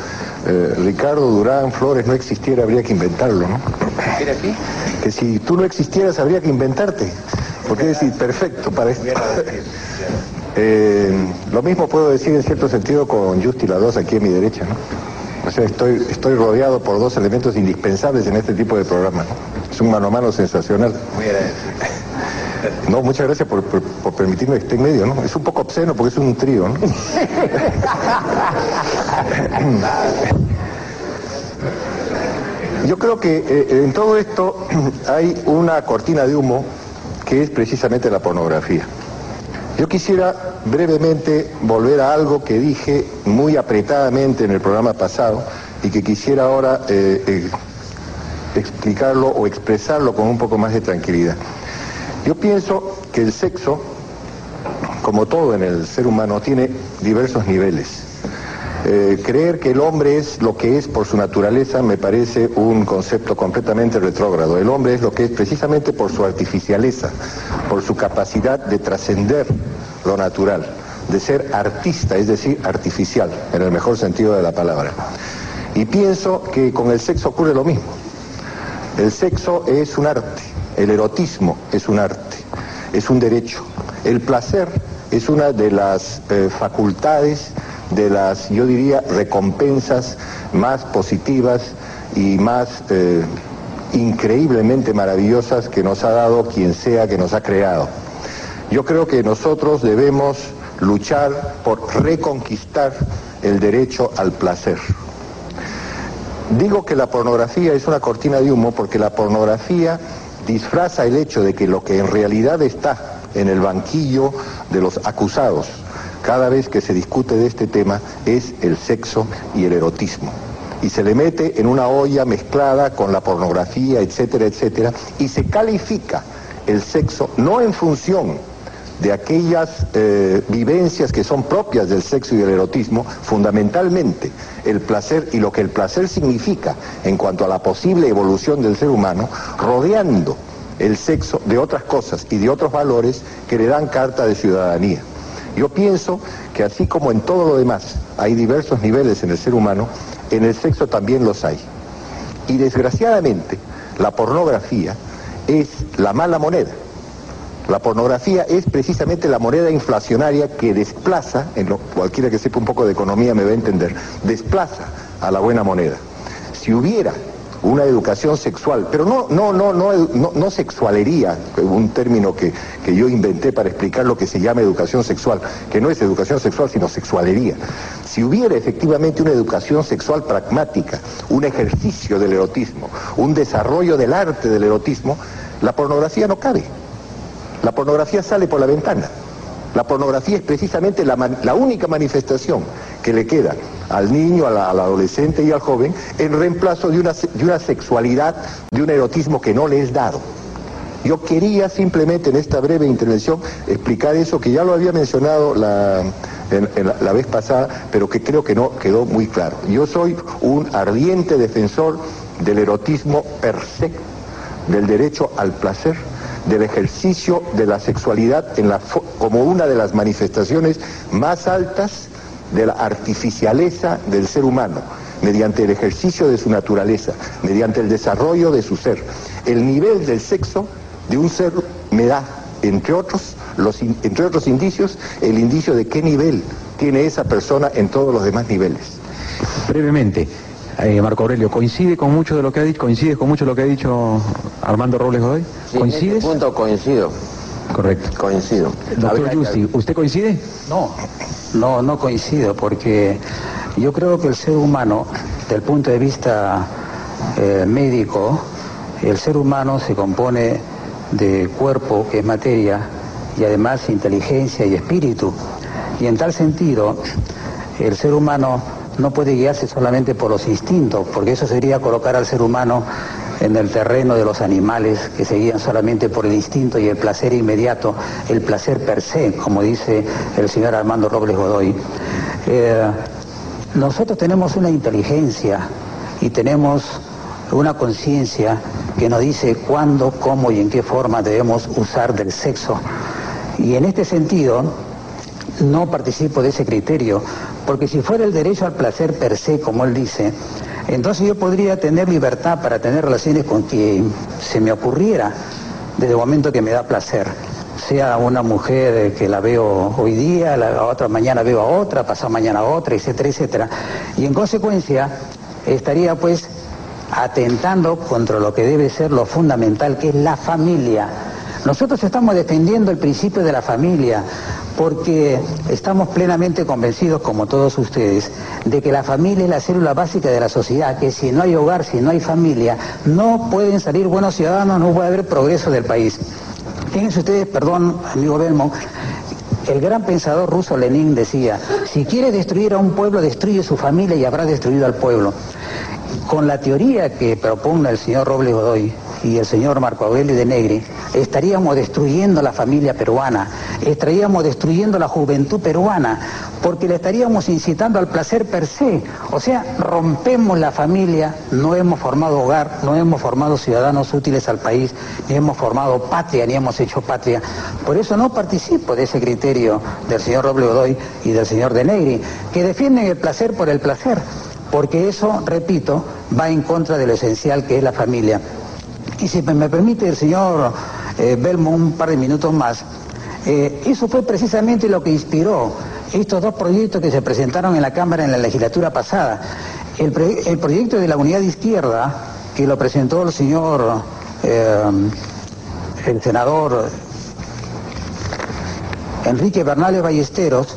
eh, Ricardo Durán Flores no existiera, habría que inventarlo, ¿no? ¿Quiere aquí? Que si tú no existieras, habría que inventarte. Porque es decir, perfecto para esto. Eh, lo mismo puedo decir en cierto sentido con Justi la dos aquí a mi derecha, ¿no? O sea, estoy, estoy rodeado por dos elementos indispensables en este tipo de programa. Es un mano a mano sensacional. No, muchas gracias por, por- por permitirme que esté en medio, ¿no? Es un poco obsceno porque es un trío, ¿no? Yo creo que eh, en todo esto hay una cortina de humo que es precisamente la pornografía. Yo quisiera brevemente volver a algo que dije muy apretadamente en el programa pasado y que quisiera ahora eh, eh, explicarlo o expresarlo con un poco más de tranquilidad. Yo pienso que el sexo, como todo en el ser humano, tiene diversos niveles. Eh, creer que el hombre es lo que es por su naturaleza me parece un concepto completamente retrógrado. El hombre es lo que es precisamente por su artificialeza, por su capacidad de trascender lo natural, de ser artista, es decir, artificial, en el mejor sentido de la palabra. Y pienso que con el sexo ocurre lo mismo. El sexo es un arte, el erotismo es un arte, es un derecho. El placer es una de las eh, facultades, de las, yo diría, recompensas más positivas y más eh, increíblemente maravillosas que nos ha dado quien sea que nos ha creado. Yo creo que nosotros debemos luchar por reconquistar el derecho al placer. Digo que la pornografía es una cortina de humo porque la pornografía disfraza el hecho de que lo que en realidad está en el banquillo de los acusados cada vez que se discute de este tema es el sexo y el erotismo. Y se le mete en una olla mezclada con la pornografía, etcétera, etcétera, y se califica el sexo no en función de aquellas eh, vivencias que son propias del sexo y del erotismo, fundamentalmente el placer y lo que el placer significa en cuanto a la posible evolución del ser humano, rodeando el sexo de otras cosas y de otros valores que le dan carta de ciudadanía. Yo pienso que así como en todo lo demás hay diversos niveles en el ser humano, en el sexo también los hay. Y desgraciadamente, la pornografía es la mala moneda. La pornografía es precisamente la moneda inflacionaria que desplaza, en lo, cualquiera que sepa un poco de economía me va a entender, desplaza a la buena moneda. Si hubiera una educación sexual, pero no, no, no, no, no, sexualería, un término que, que yo inventé para explicar lo que se llama educación sexual, que no es educación sexual, sino sexualería. Si hubiera efectivamente una educación sexual pragmática, un ejercicio del erotismo, un desarrollo del arte del erotismo, la pornografía no cabe. La pornografía sale por la ventana. La pornografía es precisamente la, única manifestación que le queda al niño, al adolescente y al joven en reemplazo de una, sexualidad, de un erotismo que no le es dado. Yo quería simplemente en esta breve intervención explicar eso que ya lo había mencionado la, la, la vez pasada, pero que creo que no quedó muy claro. Yo soy un ardiente defensor del erotismo per se, del derecho al placer, del ejercicio de la sexualidad en la como una de las manifestaciones más altas de la artificialeza del ser humano, mediante el ejercicio de su naturaleza, mediante el desarrollo de su ser. El nivel del sexo de un ser me da, entre otros, los entre otros indicios, el indicio de qué nivel tiene esa persona en todos los demás niveles. Brevemente, eh, Marco Aurelio, ¿coincide con mucho de lo que ha dicho, coincides con mucho de lo que ha dicho Armando Robles Godoy? Sí, en este punto coincido. Correcto. Coincido. Doctor Yusti, ¿usted coincide? No, no, no coincido, porque yo creo que el ser humano, del punto de vista eh, médico, el ser humano se compone de cuerpo, que es materia, y además inteligencia y espíritu. Y en tal sentido, el ser humano no puede guiarse solamente por los instintos, porque eso sería colocar al ser humano en el terreno de los animales que se guían solamente por el instinto y el placer inmediato, el placer per se, como dice el señor Armando Robles Godoy. Eh, nosotros tenemos una inteligencia y tenemos una conciencia que nos dice cuándo, cómo y en qué forma debemos usar del sexo. Y en este sentido, no participo de ese criterio, porque si fuera el derecho al placer per se, como él dice, entonces yo podría tener libertad para tener relaciones con quien se me ocurriera desde el momento que me da placer. Sea una mujer que la veo hoy día, la otra mañana veo a otra, pasado mañana a otra, etcétera, etcétera. Y en consecuencia estaría pues atentando contra lo que debe ser lo fundamental, que es la familia. Nosotros estamos defendiendo el principio de la familia porque estamos plenamente convencidos, como todos ustedes, de que la familia es la célula básica de la sociedad, que si no hay hogar, si no hay familia, no pueden salir buenos ciudadanos, no puede haber progreso del país. Fíjense ustedes, perdón, amigo Belmo, el gran pensador ruso Lenin decía, si quiere destruir a un pueblo, destruye su familia y habrá destruido al pueblo. Con la teoría que propone el señor Robles Godoy y el señor Marco Aurelio de Negri, estaríamos destruyendo la familia peruana, estaríamos destruyendo la juventud peruana, porque le estaríamos incitando al placer per se. O sea, rompemos la familia, no hemos formado hogar, no hemos formado ciudadanos útiles al país, ni hemos formado patria, ni hemos hecho patria. Por eso no participo de ese criterio del señor Robles Godoy y del señor de Negri, que defienden el placer por el placer, porque eso, repito, va en contra de lo esencial que es la familia. Y si me permite el señor eh, Belmo un par de minutos más, eh, eso fue precisamente lo que inspiró estos dos proyectos que se presentaron en la Cámara en la legislatura pasada. El, proyecto de la unidad de izquierda, que lo presentó el señor, eh, senador Enrique Bernales Ballesteros,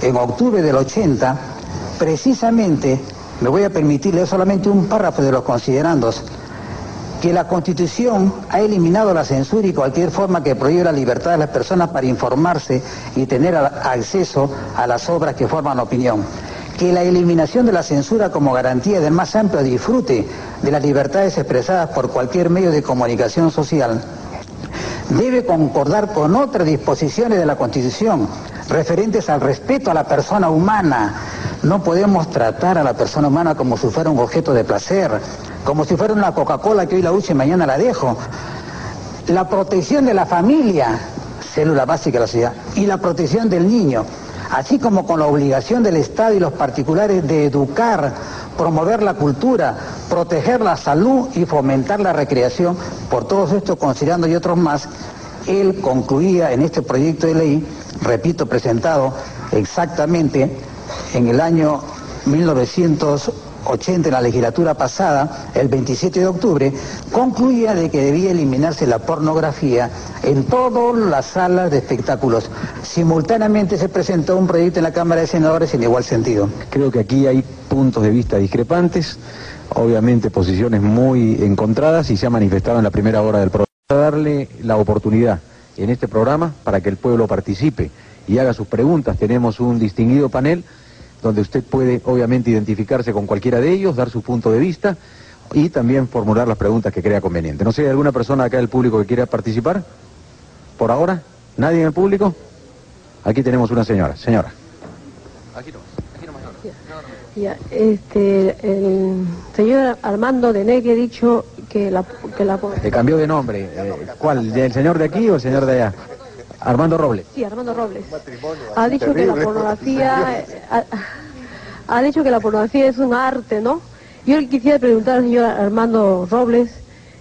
en octubre del 80, precisamente, me voy a permitir leer solamente un párrafo de los considerandos, que la Constitución ha eliminado la censura y cualquier forma que prohíbe la libertad de las personas para informarse y tener acceso a las obras que forman opinión. Que la eliminación de la censura como garantía del más amplio disfrute de las libertades expresadas por cualquier medio de comunicación social debe concordar con otras disposiciones de la Constitución referentes al respeto a la persona humana. No podemos tratar a la persona humana como si fuera un objeto de placer, como si fuera una Coca-Cola que hoy la uso y mañana la dejo. La protección de la familia, célula básica de la sociedad, y la protección del niño, así como con la obligación del Estado y los particulares de educar, promover la cultura, proteger la salud y fomentar la recreación, por todos estos considerando y otros más, él concluía en este proyecto de ley, repito, presentado exactamente en el año 1980 en la legislatura pasada, el 27 de octubre, concluía de que debía eliminarse la pornografía en todas las salas de espectáculos. Simultáneamente se presentó un proyecto en la Cámara de Senadores en igual sentido. Creo que aquí hay puntos de vista discrepantes, obviamente posiciones muy encontradas y se ha manifestado en la primera hora del programa. Darle la oportunidad en este programa para que el pueblo participe y haga sus preguntas. Tenemos un distinguido panel donde usted puede obviamente identificarse con cualquiera de ellos, dar su punto de vista y también formular las preguntas que crea conveniente. No sé, ¿hay alguna persona acá del público que quiera participar? ¿Por ahora? ¿Nadie en el público? Aquí tenemos una señora. Señora. Ya, este, el señor Armando de Negri ha dicho que la, que la Le cambió de nombre. Eh, ¿Cuál? ¿El señor de aquí o el señor de allá? Armando Robles. sí, Armando Robles ha dicho que la pornografía eh, ha, ha dicho que la pornografía es un arte, ¿no? Yo le quisiera preguntar al señor Armando Robles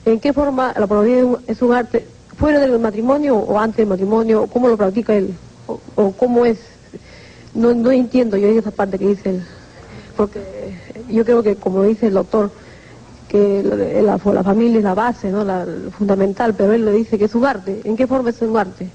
en qué forma la pornografía es un- es un arte fuera del matrimonio o antes del matrimonio, cómo lo practica él o, o cómo es. No, no entiendo yo esa parte que dice él, porque yo creo que como dice el doctor que la, la, familia es la base, ¿no? La, fundamental, pero él le dice que es un arte. ¿En qué forma es un arte?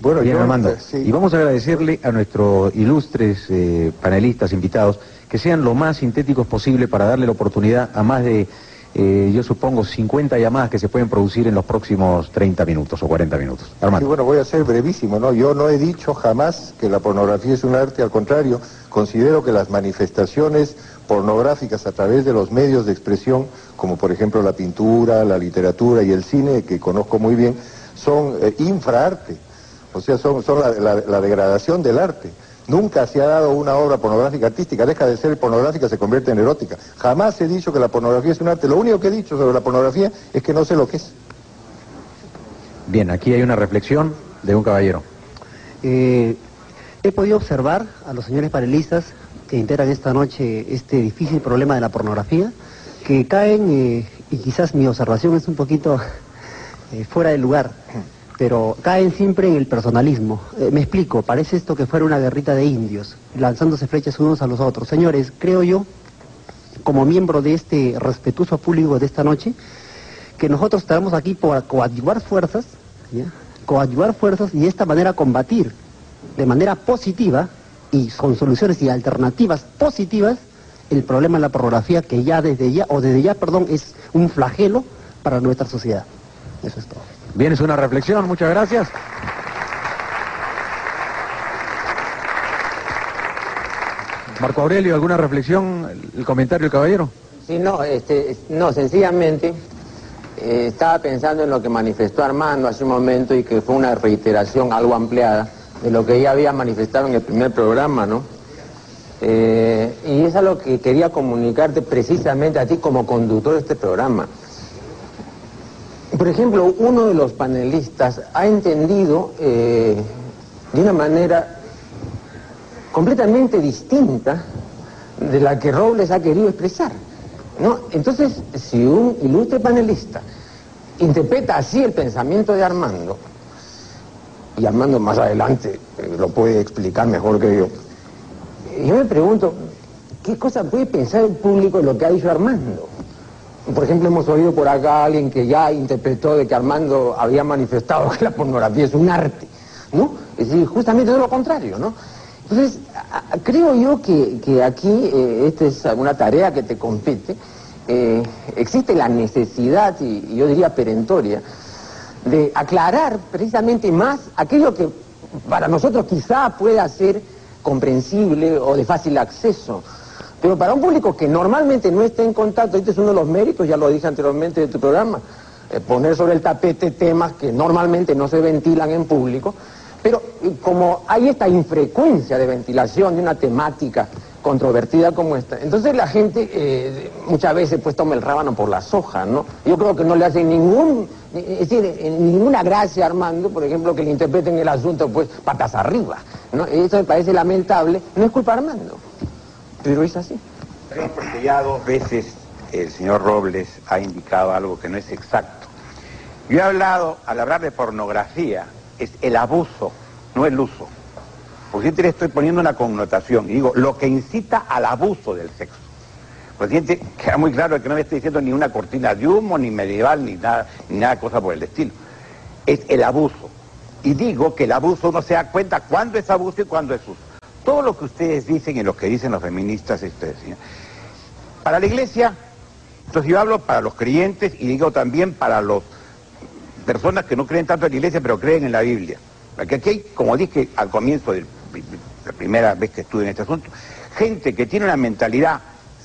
Bueno, Bien, Armando, y vamos a agradecerle a nuestros ilustres eh, panelistas invitados que sean lo más sintéticos posible para darle la oportunidad a más de, eh, yo supongo, 50 llamadas que se pueden producir en los próximos 30 minutos o 40 minutos. Armando. Sí, bueno, voy a ser brevísimo, ¿no? Yo no he dicho jamás que la pornografía es un arte, al contrario, considero que las manifestaciones pornográficas a través de los medios de expresión, como por ejemplo la pintura, la literatura y el cine, que conozco muy bien, son eh, infraarte, o sea, son, son la, degradación del arte. Nunca se ha dado una obra pornográfica artística, deja de ser pornográfica, se convierte en erótica. Jamás he dicho que la pornografía es un arte, lo único que he dicho sobre la pornografía es que no sé lo que es. Bien, aquí hay una reflexión de un caballero. Eh, he podido observar a los señores panelistas que integran esta noche este difícil problema de la pornografía, que caen, eh, y quizás mi observación es un poquito eh, fuera de lugar, pero caen siempre en el personalismo. Eh, me explico, parece esto que fuera una guerrita de indios, lanzándose flechas unos a los otros. Señores, creo yo, como miembro de este respetuoso público de esta noche, que nosotros estamos aquí por coadyuvar fuerzas, coadyuvar fuerzas y de esta manera combatir de manera positiva y con soluciones y alternativas positivas el problema de la pornografía que ya desde ya, o desde ya, perdón, es un flagelo para nuestra sociedad. Eso es todo. Bien, es una reflexión, muchas gracias. Marco Aurelio, ¿alguna reflexión? ¿El comentario del caballero? Sí, no, este, no sencillamente eh, estaba pensando en lo que manifestó Armando hace un momento y que fue una reiteración algo ampliada de lo que ya había manifestado en el primer programa, ¿no? Eh, y es lo que quería comunicarte precisamente a ti como conductor de este programa. Por ejemplo, uno de los panelistas ha entendido eh, de una manera completamente distinta de la que Robles ha querido expresar. ¿no? Entonces, si un ilustre panelista interpreta así el pensamiento de Armando, y Armando más adelante lo puede explicar mejor que yo. Yo me pregunto, ¿qué cosa puede pensar el público de lo que ha dicho Armando? Por ejemplo, hemos oído por acá a alguien que ya interpretó de que Armando había manifestado que la pornografía es un arte, ¿no? Es decir, justamente es lo contrario, ¿no? Entonces, creo yo que, aquí, eh, esta es una tarea que te compete, eh, existe la necesidad, y yo diría perentoria, de aclarar precisamente más aquello que para nosotros quizá pueda ser comprensible o de fácil acceso. Pero para un público que normalmente no está en contacto, este es uno de los méritos, ya lo dije anteriormente de tu programa, eh, poner sobre el tapete temas que normalmente no se ventilan en público, pero como hay esta infrecuencia de ventilación de una temática controvertida como esta. Entonces la gente eh, muchas veces pues toma el rábano por las hojas, ¿no? Yo creo que no le hace ningún, es decir, ninguna gracia a Armando, por ejemplo, que le interpreten el asunto pues patas arriba, ¿no? Eso me parece lamentable, no es culpa de Armando, pero es así. porque ya dos veces el señor Robles ha indicado algo que no es exacto. Yo he hablado, al hablar de pornografía, es el abuso, no el uso. Porque le estoy poniendo una connotación y digo, lo que incita al abuso del sexo. Pues queda muy claro que no me estoy diciendo ni una cortina de humo, ni medieval, ni nada, ni nada cosa por el estilo. Es el abuso. Y digo que el abuso uno se da cuenta cuándo es abuso y cuándo es uso. Todo lo que ustedes dicen y lo que dicen los feministas, es, para la iglesia, entonces yo hablo para los creyentes y digo también para las personas que no creen tanto en la iglesia, pero creen en la Biblia. Porque aquí hay, como dije al comienzo del la primera vez que estuve en este asunto, gente que tiene una mentalidad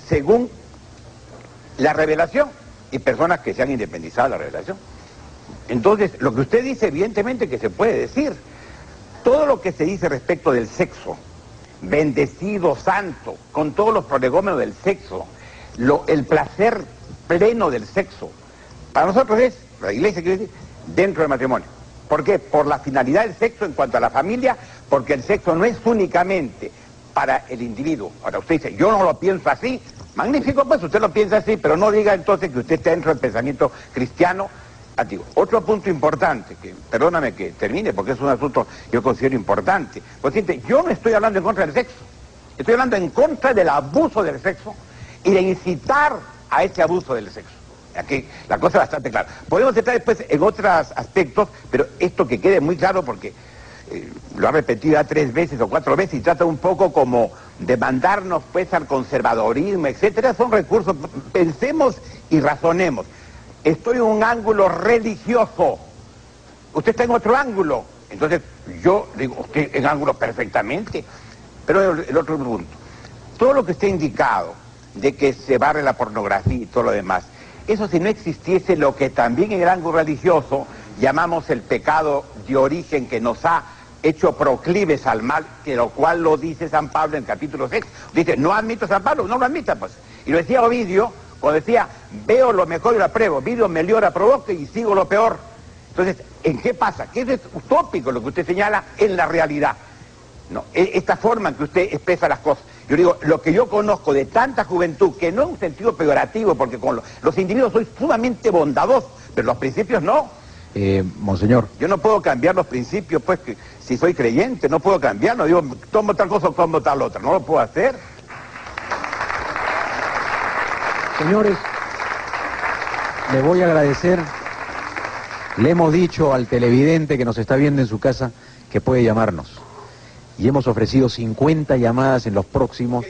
según la revelación y personas que se han independizado de la revelación. Entonces, lo que usted dice, evidentemente que se puede decir. Todo lo que se dice respecto del sexo, bendecido, santo, con todos los prolegómenos del sexo, el placer pleno del sexo, para nosotros es, la iglesia quiere decir, dentro del matrimonio. ¿Por qué? Por la finalidad del sexo en cuanto a la familia, porque el sexo no es únicamente para el individuo. Ahora usted dice, yo no lo pienso así. Magnífico, pues usted lo piensa así, pero no diga entonces que usted está dentro del pensamiento cristiano antiguo. Otro punto importante, que perdóname que termine porque es un asunto yo considero importante. Pues yo no estoy hablando en contra del sexo, estoy hablando en contra del abuso del sexo y de incitar a ese abuso del sexo. Aquí la cosa es bastante clara. Podemos entrar después en otros aspectos, pero esto que quede muy claro porque eh, lo ha repetido ya tres veces o cuatro veces y trata un poco como de mandarnos pues al conservadorismo, etcétera, son recursos. Pensemos y razonemos. Estoy en un ángulo religioso. Usted está en otro ángulo. Entonces, yo digo, usted en ángulo perfectamente. Pero el, otro punto. Todo lo que está indicado de que se barre la pornografía y todo lo demás, eso si no existiese lo que también en el ángulo religioso llamamos el pecado de origen que nos ha hecho proclives al mal, que lo cual lo dice San Pablo en el capítulo 6. Dice, no admito San Pablo, no lo admita, pues. Y lo decía Ovidio, cuando decía, veo lo mejor y lo apruebo, Ovidio meliora, provoca y sigo lo peor. Entonces, ¿en qué pasa? Que es utópico lo que usted señala en la realidad. No, e, esta forma en que usted expresa las cosas. Yo digo, lo que yo conozco de tanta juventud, que no en un sentido peyorativo, porque con los, los individuos soy sumamente bondadosos, pero los principios no. Eh, monseñor. Yo no puedo cambiar los principios, pues, que si soy creyente, no puedo cambiarlo. Digo, tomo tal cosa o tomo tal otra. No lo puedo hacer. Señores, le voy a agradecer. Le hemos dicho al televidente que nos está viendo en su casa que puede llamarnos. Y hemos ofrecido 50 llamadas en los próximos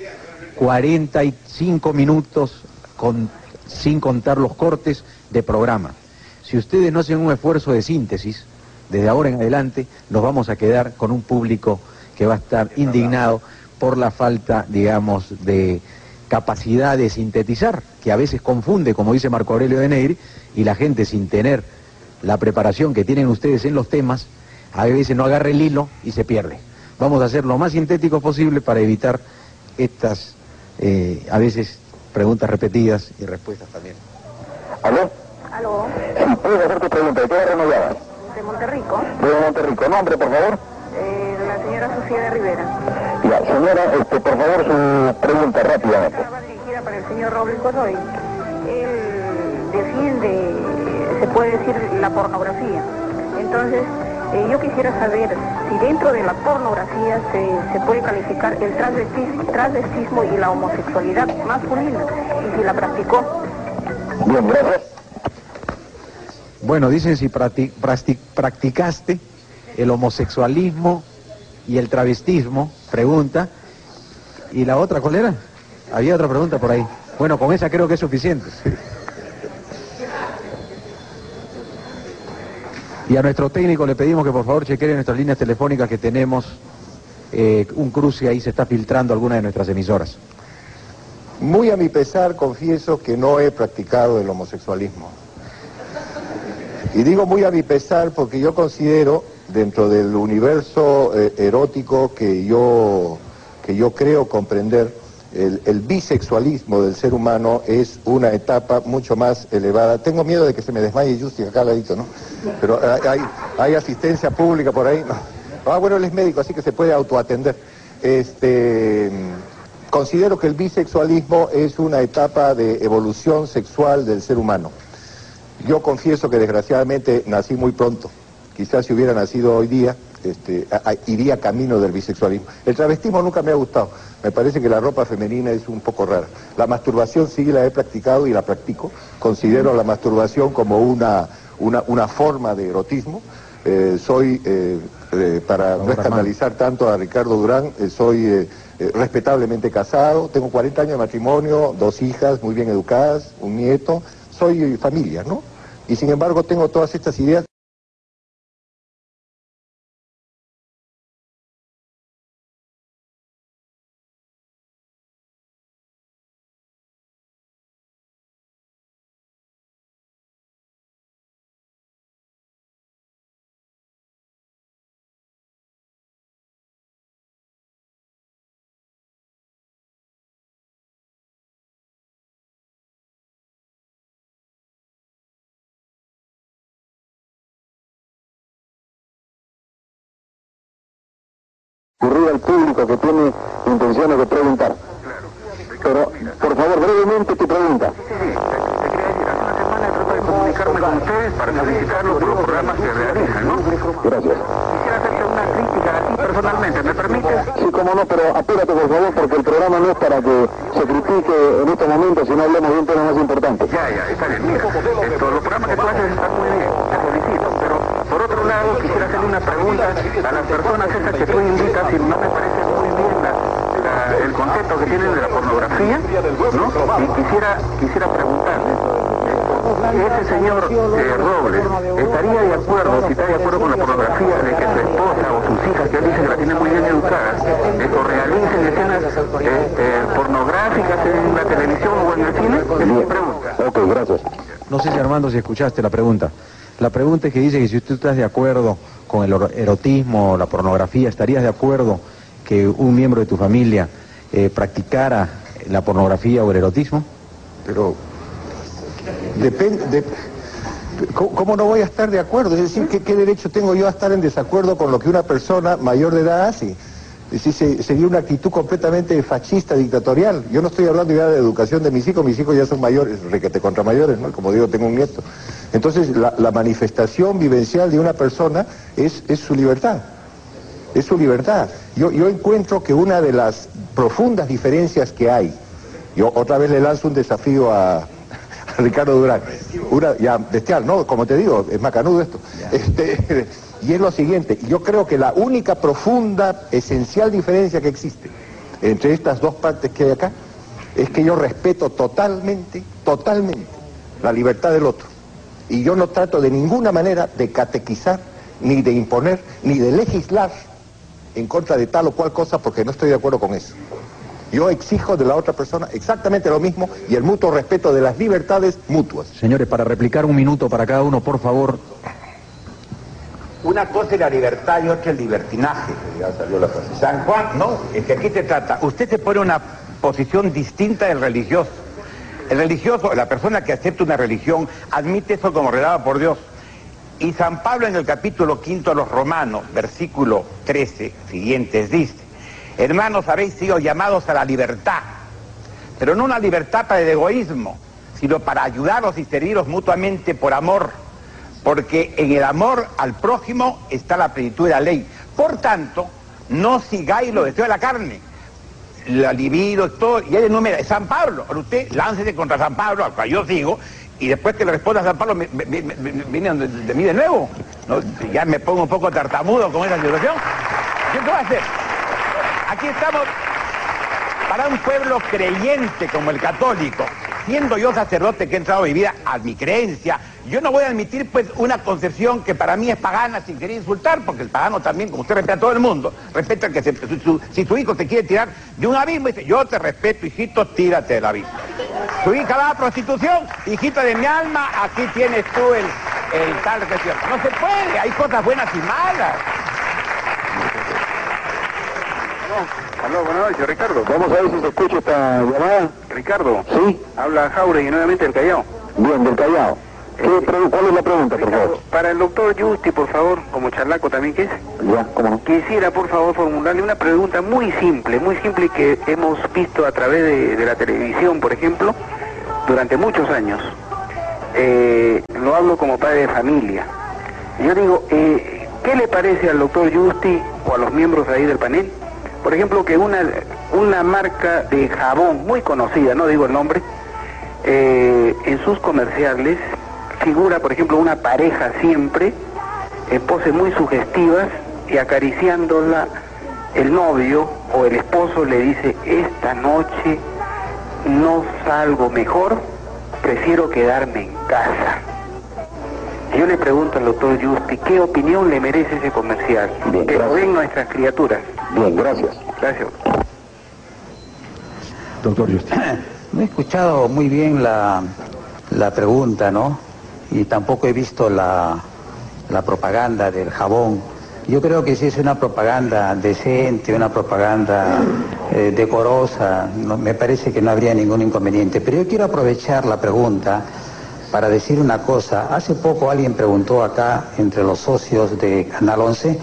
45 minutos con, sin contar los cortes de programa. Si ustedes no hacen un esfuerzo de síntesis, desde ahora en adelante nos vamos a quedar con un público que va a estar indignado por la falta, digamos, de capacidad de sintetizar, que a veces confunde, como dice Marco Aurelio de Negri, y la gente sin tener la preparación que tienen ustedes en los temas, a veces no agarra el hilo y se pierde. Vamos a ser lo más sintético posible para evitar estas, eh, a veces, preguntas repetidas y respuestas también. ¿Aló? Aló, Sí, puedes hacer tu pregunta. ¿De qué llamas? de Monterrico, De Monterrico. Nombre, por favor. eh, la señora Sofía de Rivera. Ya, señora, este, por favor, su pregunta rápidamente. Va dirigida para el señor Robles Godoy. Él defiende, se puede decir, la pornografía. Entonces, eh, yo quisiera saber si dentro de la pornografía se, se puede calificar el transvestis- transvestismo y la homosexualidad masculina, y si la practicó. Bien, gracias. Bueno, dicen si practi- practi- practicaste el homosexualismo y el travestismo, pregunta. ¿Y la otra cuál era? Había otra pregunta por ahí. Bueno, con esa creo que es suficiente. Y a nuestro técnico le pedimos que por favor chequee en nuestras líneas telefónicas que tenemos eh, un cruce ahí se está filtrando alguna de nuestras emisoras. Muy a mi pesar confieso que no he practicado el homosexualismo. Y digo muy a mi pesar porque yo considero, dentro del universo eh, erótico que yo, que yo creo comprender, el, bisexualismo del ser humano es una etapa mucho más elevada. Tengo miedo de que se me desmaye Justi acá al ladito, ¿no? Pero hay, hay, asistencia pública por ahí. Ah, bueno, él es médico, así que se puede autoatender. Este, considero que el bisexualismo es una etapa de evolución sexual del ser humano. Yo confieso que desgraciadamente nací muy pronto. Quizás si hubiera nacido hoy día, este, a- a- iría camino del bisexualismo. El travestismo nunca me ha gustado. Me parece que la ropa femenina es un poco rara. La masturbación sí la he practicado y la practico. Considero la masturbación como una, una, una forma de erotismo. Eh, soy, eh, eh, para no escandalizar tanto a Ricardo Durán, soy respetablemente casado, tengo 40 años de matrimonio, dos hijas muy bien educadas, un nieto, soy familia, ¿no? Y sin embargo tengo todas estas ideas. Al público que tiene intenciones de preguntar. Pero, por favor, brevemente tu pregunta. de comunicarme con ustedes para felicitarlos por los programas que realizan, ¿no? Gracias. Quisiera hacerte una crítica a ti personalmente, ¿me permites? Sí, cómo no, pero apúrate por favor porque el programa no es para que se critique en estos momentos, sino hablemos de un tema más importante. Ya, ya, está bien, mira, esto, los programas que tú haces están muy bien, te felicito, pero quisiera hacerle una pregunta a las personas esas que tú invitas y no me parece muy bien la, el concepto que tienen de la pornografía, ¿no? Y quisiera, quisiera preguntarle ese señor eh, Robles estaría de acuerdo, si está de acuerdo con la pornografía, de que su esposa o sus hijas, que él dice que la tienen muy bien educadas, esto realicen escenas eh, eh, pornográficas en la televisión o en el cine? Es mi pregunta. Ok, gracias. No sé si Armando si escuchaste la pregunta. La pregunta es que dice que si tú estás de acuerdo con el erotismo, la pornografía, ¿estarías de acuerdo que un miembro de tu familia practicara la pornografía o el erotismo? Pero Depende, ¿cómo, no voy a estar de acuerdo? Es decir, ¿qué, derecho tengo yo a estar en desacuerdo con lo que una persona mayor de edad hace? Decir, sería una actitud completamente fascista, dictatorial. Yo no estoy hablando ya de educación de mis hijos, mis hijos ya son mayores, requete contra mayores, ¿no? Como digo, tengo un nieto. Entonces, la, manifestación vivencial de una persona es, es su libertad. Es su libertad. Yo, yo encuentro que una de las profundas diferencias que hay, yo otra vez le lanzo un desafío a, Ricardo Durán. Una, ya, bestial, ¿no? Como te digo, es macanudo esto. Este, y es lo siguiente, yo creo que la única profunda, esencial diferencia que existe entre estas dos partes que hay acá es que yo respeto totalmente, totalmente la libertad del otro. Y yo no trato de ninguna manera de catequizar, ni de imponer, ni de legislar en contra de tal o cual cosa porque no estoy de acuerdo con eso. Yo exijo de la otra persona exactamente lo mismo y el mutuo respeto de las libertades mutuas. Señores, para replicar un minuto para cada uno, por favor. Una cosa es la libertad y otra el libertinaje. San Juan, no, es que aquí se trata. Usted se pone una posición distinta del religioso. El religioso, la persona que acepta una religión, admite eso como redado por Dios. Y San Pablo en el capítulo quinto de los Romanos, versículo 13, siguientes, dice, Hermanos, habéis sido llamados a la libertad, pero no una libertad para el egoísmo, sino para ayudaros y serviros mutuamente por amor, porque en el amor al prójimo está la plenitud de la ley. Por tanto, no sigáis los deseos de la carne, la libido, todo, y él enumera, San Pablo, pero usted láncese contra San Pablo, al yo sigo, y después que le responda San Pablo, viene de, mí de nuevo. Ya me pongo un poco tartamudo con esa situación. ¿Qué va a hacer? Aquí estamos para un pueblo creyente como el católico. Siendo yo sacerdote que he entrado a vivir a mi creencia, yo no voy a admitir pues una concepción que para mí es pagana sin querer insultar, porque el pagano también, como usted respeta a todo el mundo, respeta que si su hijo te quiere tirar de un abismo, dice, yo te respeto, hijito, tírate del abismo. Su hija va a prostitución, hijito de mi alma, aquí tienes tú el, el tal No se puede, hay cosas buenas y malas. Aló, buenas noches, Ricardo. Vamos a ver si se escucha esta llamada. Ricardo. Sí. Habla Jauregui nuevamente del Callao. Bien, del Callao. ¿Qué, eh, ¿Cuál es la pregunta, por favor? Para el doctor Justi, por favor, como charlaco también que es. Ya, cómo no. Quisiera, por favor, formularle una pregunta muy simple, muy simple que hemos visto a través de, la televisión, por ejemplo, durante muchos años. Eh, lo hablo como padre de familia. Yo digo, eh, ¿qué le parece al doctor Justi o a los miembros ahí del panel por ejemplo, que una, una marca de jabón muy conocida, no digo el nombre, eh, en sus comerciales figura, por ejemplo, una pareja siempre en poses muy sugestivas y acariciándola el novio o el esposo le dice, esta noche no salgo mejor, prefiero quedarme en casa. Yo le pregunto al doctor Justi, ¿qué opinión le merece ese comercial? que lo ven nuestras criaturas. Bien, gracias. Gracias. Doctor Justi. No he escuchado muy bien la, la pregunta, ¿no? Y tampoco he visto la, la propaganda del jabón. Yo creo que si es una propaganda decente, una propaganda eh, decorosa, me parece que no habría ningún inconveniente. Pero yo quiero aprovechar la pregunta para decir una cosa. Hace poco alguien preguntó acá, entre los socios de Canal 11,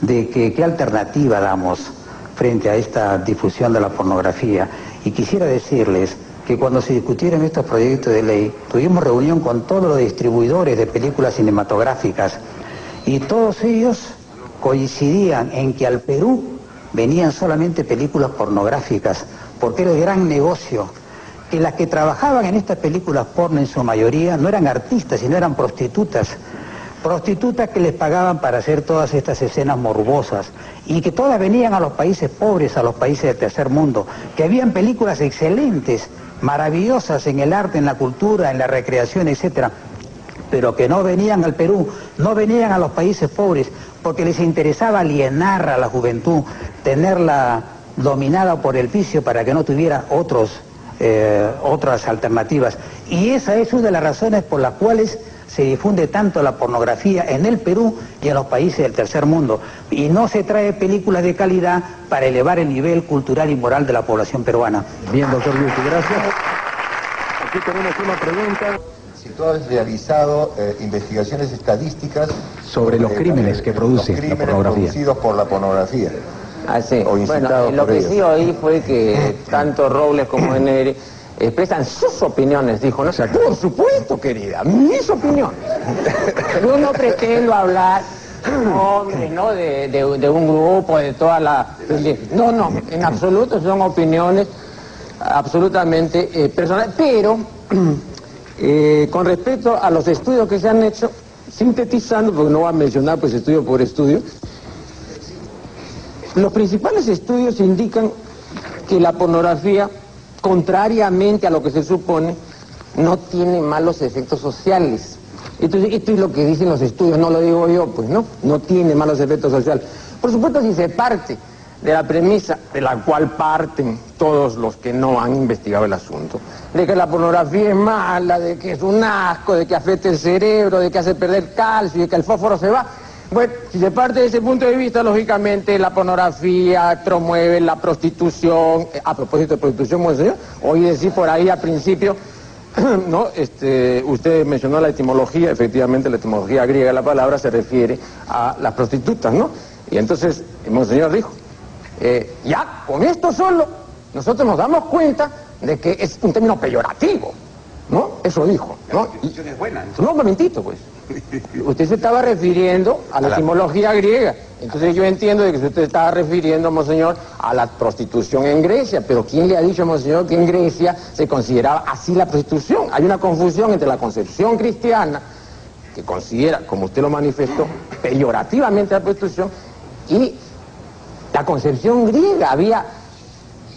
de que qué alternativa damos frente a esta difusión de la pornografía. Y quisiera decirles que cuando se discutieron estos proyectos de ley, tuvimos reunión con todos los distribuidores de películas cinematográficas y todos ellos coincidían en que al Perú venían solamente películas pornográficas, porque era el gran negocio. Que las que trabajaban en estas películas porno en su mayoría no eran artistas, sino eran prostitutas. Prostitutas que les pagaban para hacer todas estas escenas morbosas y que todas venían a los países pobres, a los países del tercer mundo, que habían películas excelentes, maravillosas en el arte, en la cultura, en la recreación, etcétera, pero que no venían al Perú, no venían a los países pobres, porque les interesaba alienar a la juventud, tenerla dominada por el vicio para que no tuviera eh, otras alternativas. Y esa es una de las razones por las cuales se difunde tanto la pornografía en el Perú y en los países del tercer mundo. Y no se trae películas de calidad para elevar el nivel cultural y moral de la población peruana. Bien, doctor Guti, gracias. Aquí tenemos una pregunta. Si tú has realizado eh, investigaciones estadísticas sobre los crímenes que produce los crímenes la pornografía. producidos por la pornografía. Ah, sí. O Bueno, incitados lo que ellos. sí oí fue que tanto Robles como Eneri expresan sus opiniones, dijo, ¿no? Por supuesto, querida, mis opiniones. Yo no pretendo hablar, hombre, ¿no? De, de- de un grupo, de toda la... No, no, en absoluto son opiniones absolutamente eh, personales, pero eh, con respecto a los estudios que se han hecho, sintetizando, porque no voy a mencionar pues estudio por estudio, los principales estudios indican que la pornografía, contrariamente a lo que se supone, no tiene malos efectos sociales. Entonces, esto es lo que dicen los estudios, no lo digo yo, pues no, no tiene malos efectos sociales. Por supuesto, si se parte de la premisa de la cual parten todos los que no han investigado el asunto, de que la pornografía es mala, de que es un asco, de que afecta el cerebro, de que hace perder calcio, de que el fósforo se va. Bueno, si se parte de ese punto de vista, lógicamente la pornografía promueve la prostitución. Eh, A propósito de prostitución, monseñor, oí decir por ahí al principio, ¿no? Este, usted mencionó la etimología, efectivamente la etimología griega de la palabra se refiere a las prostitutas, ¿no? Y entonces, monseñor dijo, eh, ya, con esto solo, nosotros nos damos cuenta de que es un término peyorativo, ¿no? Eso dijo, ¿no? Es buena. no, un momentito, pues. Usted se estaba refiriendo a la A la- etimología griega. Entonces yo entiendo de que usted estaba refiriendo, monseñor, a la prostitución en Grecia. Pero ¿quién le ha dicho, monseñor, que en Grecia se consideraba así la prostitución? Hay una confusión entre la concepción cristiana, que considera, como usted lo manifestó, peyorativamente la prostitución, y la concepción griega. Había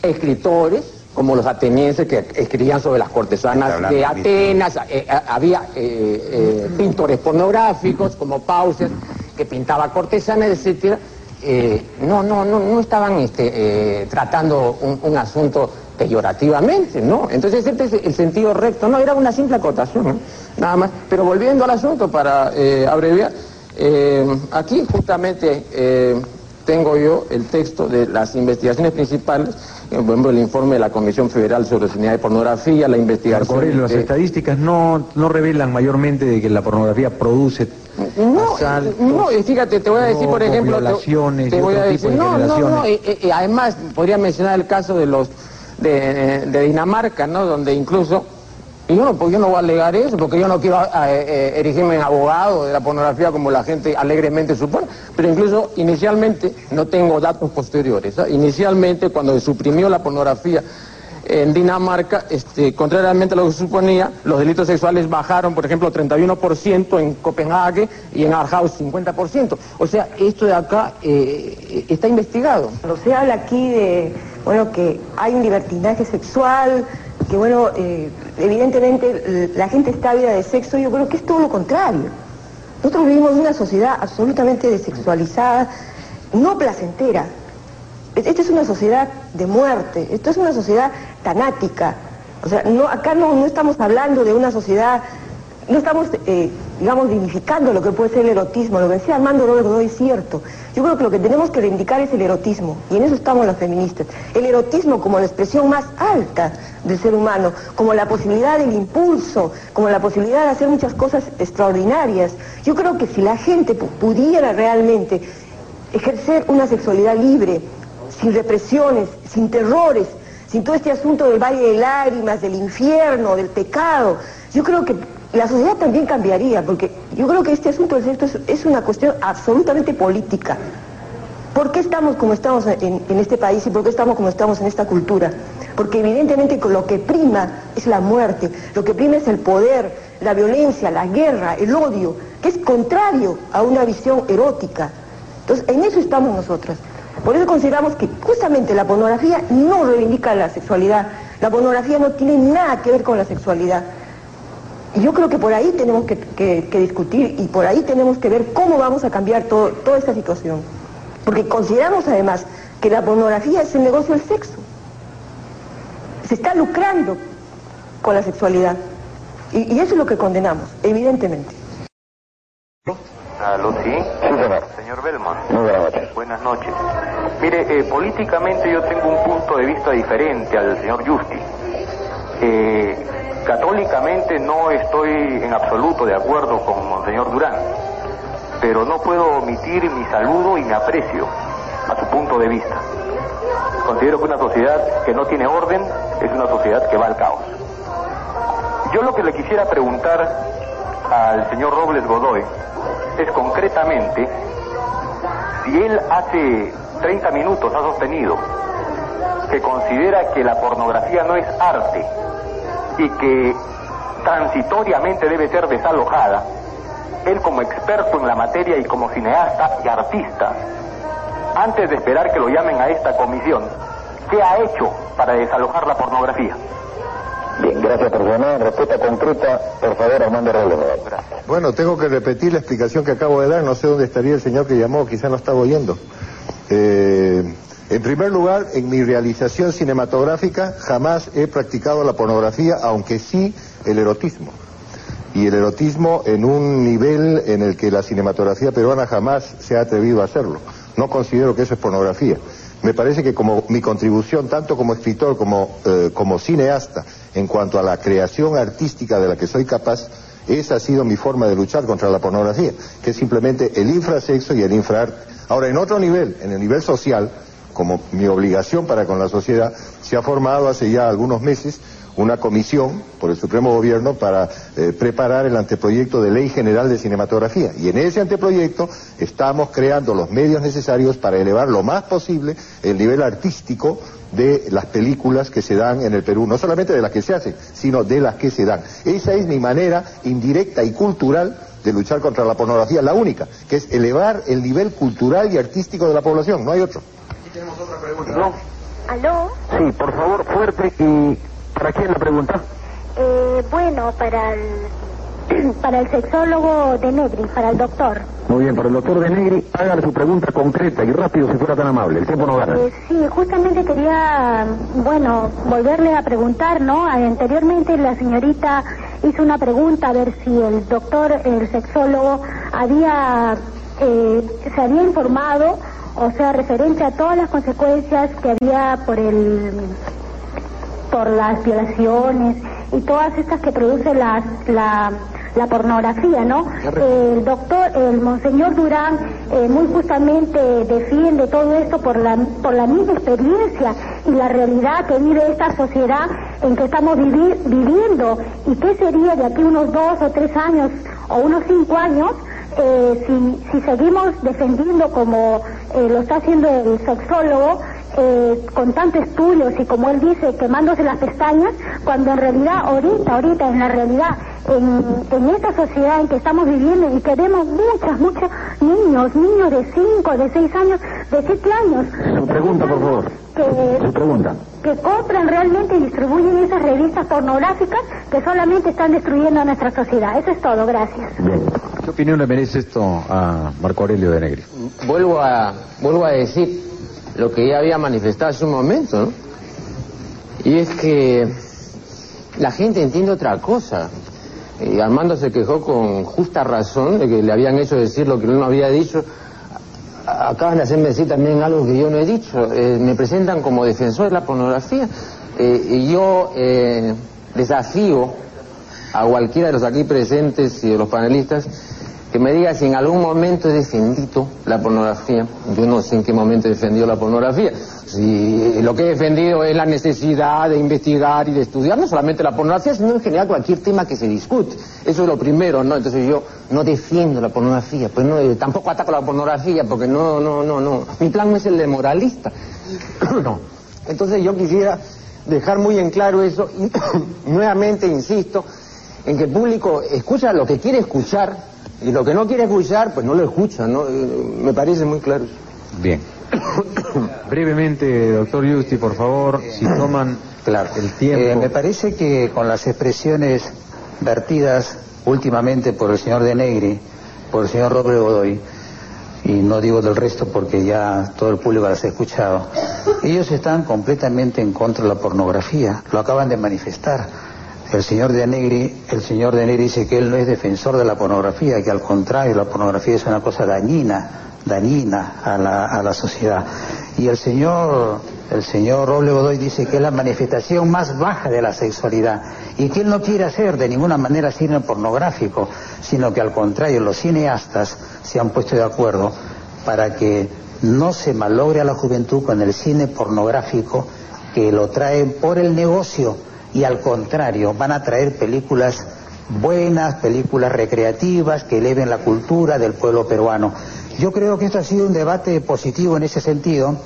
escritores como los atenienses que escribían sobre las cortesanas de Atenas, eh, eh, había eh, eh, pintores pornográficos como Pauser que pintaba cortesanas, etcétera. Eh, no, no, no, no estaban este, tratando un, un asunto peyorativamente, ¿no? Entonces este es el sentido recto, no, era una simple acotación, ¿no? nada más. Pero volviendo al asunto para abreviar, aquí justamente tengo yo el texto de las investigaciones principales, eh, por ejemplo, el informe de la Comisión Federal sobre Unidad de Pornografía, la investigación... Aurelio, las estadísticas no, no revelan mayormente de que la pornografía produce No, asaltos, no, fíjate, te voy a decir, por ejemplo, violaciones te, voy a decir, de no, no, no, y, y además podría mencionar el caso de los de, de Dinamarca, ¿no? Donde incluso y yo no, pues yo no voy a alegar eso, porque yo no quiero eh, eh, erigirme en abogado de la pornografía como la gente alegremente supone, pero incluso inicialmente, no tengo datos posteriores, ¿ah? inicialmente cuando se suprimió la pornografía en Dinamarca, este, contrariamente a lo que se suponía, los delitos sexuales bajaron, por ejemplo, 31% en Copenhague y en Aarhus 50%. O sea, esto de acá eh, está investigado. Cuando se habla aquí de, bueno, que hay un libertinaje sexual, que bueno, eh, evidentemente eh, la gente está ávida de sexo, yo creo que es todo lo contrario. Nosotros vivimos en una sociedad absolutamente desexualizada, no placentera. E- Esta es una sociedad de muerte, esto es una sociedad tanática. O sea, no, acá no estamos hablando de una sociedad, no estamos, eh, digamos, dignificando lo que puede ser el erotismo. Lo que decía Armando Robert no es cierto. Yo creo que lo que tenemos que reivindicar es el erotismo, y en eso estamos las feministas. El erotismo como la expresión más alta del ser humano, como la posibilidad del impulso, como la posibilidad de hacer muchas cosas extraordinarias. Yo creo que si la gente pu- pudiera realmente ejercer una sexualidad libre, sin represiones, sin terrores, sin todo este asunto del valle de lágrimas, del infierno, del pecado, yo creo que la sociedad también cambiaría, porque yo creo que este asunto es, una cuestión absolutamente política. ¿Por qué estamos como estamos en, en este país y por qué estamos como estamos en esta cultura? Porque evidentemente lo que prima es la muerte, lo que prima es el poder, la violencia, la guerra, el odio, que es contrario a una visión erótica. Entonces, en eso estamos nosotras. Por eso consideramos que justamente la pornografía no reivindica la sexualidad, la pornografía no tiene nada que ver con la sexualidad. Y yo creo que por ahí tenemos que, discutir y por ahí tenemos que ver cómo vamos a cambiar toda esta situación. Porque consideramos además que la pornografía es el negocio del sexo. Se está lucrando con la sexualidad. Y, eso es lo que condenamos, evidentemente. Aló, sí. Señor. Muy buenas noches. Buenas noches. Mire, eh, políticamente yo tengo un punto de vista diferente al señor Justi. Eh, católicamente no estoy en absoluto de acuerdo con Monseñor Durán, pero no puedo omitir mi saludo y mi aprecio a su punto de vista. Considero que una sociedad que no tiene orden es una sociedad que va al caos. Yo lo que le quisiera preguntar al señor Robles Godoy es concretamente si él hace 30 minutos ha sostenido que considera que la pornografía no es arte y que transitoriamente debe ser desalojada, él como experto en la materia y como cineasta y artista, antes de esperar que lo llamen a esta comisión, ¿qué ha hecho para desalojar la pornografía? Bien, gracias por llamar. Respuesta concreta, por favor, Armando Robles. Bueno, tengo que repetir la explicación que acabo de dar. No sé dónde estaría el señor que llamó, quizá no estaba oyendo. Eh, en primer lugar, en mi realización cinematográfica jamás he practicado la pornografía, aunque sí el erotismo. Y el erotismo en un nivel en el que la cinematografía peruana jamás se ha atrevido a hacerlo. No considero que eso es pornografía. Me parece que como mi contribución, tanto como escritor como, eh, cineasta, en cuanto a la creación artística de la que soy capaz, esa ha sido mi forma de luchar contra la pornografía, que es simplemente el infrasexo y el infraarte. Ahora, en otro nivel, en el nivel social, como mi obligación para con la sociedad, se ha formado hace ya algunos meses una comisión por el Supremo Gobierno para eh, preparar el anteproyecto de Ley General de Cinematografía. Y en ese anteproyecto estamos creando los medios necesarios para elevar lo más posible el nivel artístico de las películas que se dan en el Perú, no solamente de las que se hacen, sino de las que se dan. Esa es mi manera indirecta y cultural de luchar contra la pornografía, la única, que es elevar el nivel cultural y artístico de la población, no hay otro. Tenemos otra pregunta. ¿Aló? Sí, por favor, fuerte y ¿Para quién la pregunta? Eh, bueno, para el, para el sexólogo de Negri, para el doctor. Muy bien, para el doctor de Negri, hágale su pregunta concreta y rápido si fuera tan amable. El tiempo no gana. Eh, sí, justamente quería, bueno, volverle a preguntar, ¿no? Anteriormente la señorita hizo una pregunta a ver si el doctor, el sexólogo, había, eh, se había informado, o sea, referente a todas las consecuencias que había por el por las violaciones y todas estas que produce la, la, pornografía, ¿no? El doctor, el monseñor Durán, eh, muy justamente defiende todo esto por la, por la misma experiencia y la realidad que vive esta sociedad en que estamos viviendo y qué sería de aquí unos dos o tres años o unos cinco años eh, si, seguimos defendiendo como eh, lo está haciendo el sexólogo eh, con tantos estudios y como él dice, quemándose las pestañas, cuando en realidad ahorita, ahorita en la realidad, en, esta sociedad en que estamos viviendo y que vemos muchas, muchos niños, niños de 5, de 6 años, de 7 años. Su pregunta, por favor. Que, Su pregunta. Que compran realmente y distribuyen esas revistas pornográficas que solamente están destruyendo a nuestra sociedad. Eso es todo, gracias. ¿Qué opinión le merece esto a Marco Aurelio de Negri? Vuelvo a, vuelvo a decir, lo que ya había manifestado hace un momento. Y es que la gente entiende otra cosa. Y Armando se quejó con justa razón de que le habían hecho decir lo que no había dicho. Acaban de hacerme decir también algo que yo no he dicho. Eh, me presentan como defensor de la pornografía. Eh, y yo eh, desafío a cualquiera de los aquí presentes y de los panelistas que me diga si en algún momento he defendido la pornografía. Yo no sé en qué momento he defendido la pornografía. Si lo que he defendido es la necesidad de investigar y de estudiar no solamente la pornografía, sino en general cualquier tema que se discute. Eso es lo primero, ¿no? Entonces yo no defiendo la pornografía, pues no, eh, tampoco ataco la pornografía, porque no, no, no, no. Mi plan no es el de moralista. no. Entonces yo quisiera dejar muy en claro eso y nuevamente insisto en que el público escucha lo que quiere escuchar y lo que no quiere escuchar, pues no lo escucha, ¿no? Eh, Me parece muy claro. Bien. Brevemente, doctor Justi, por favor, si toman el tiempo. Eh, me parece que con las expresiones vertidas últimamente por el señor De Negri, por el señor Robert Godoy, y no digo del resto porque ya todo el público las ha escuchado, ellos están completamente en contra de la pornografía, lo acaban de manifestar. El señor de Negri, el señor de Negri dice que él no es defensor de la pornografía, que al contrario, la pornografía es una cosa dañina, dañina a la, a la sociedad. Y el señor, el señor Roble Godoy dice que es la manifestación más baja de la sexualidad y que él no quiere hacer de ninguna manera cine pornográfico, sino que al contrario, los cineastas se han puesto de acuerdo para que no se malogre a la juventud con el cine pornográfico que lo traen por el negocio y al contrario, van a traer películas buenas, películas recreativas que eleven la cultura del pueblo peruano. Yo creo que esto ha sido un debate positivo en ese sentido,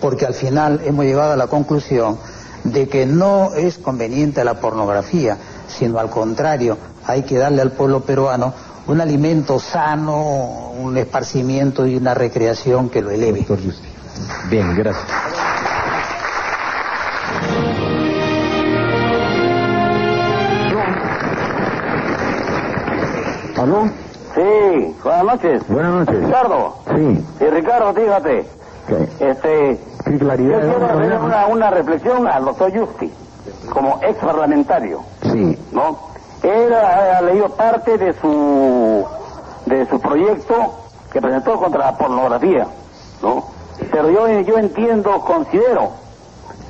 porque al final hemos llegado a la conclusión de que no es conveniente la pornografía, sino al contrario, hay que darle al pueblo peruano un alimento sano, un esparcimiento y una recreación que lo eleve. Bien, gracias. ¿Aló? Sí, buenas noches. Buenas noches. Ricardo. Sí. Sí, Ricardo, fíjate. Este, Qué claridad. yo quiero hacer una, una reflexión al doctor Justi, como ex parlamentario, Sí. ¿no? Él ha, ha leído parte de su, de su proyecto que presentó contra la pornografía, ¿no? Pero yo, yo entiendo, considero,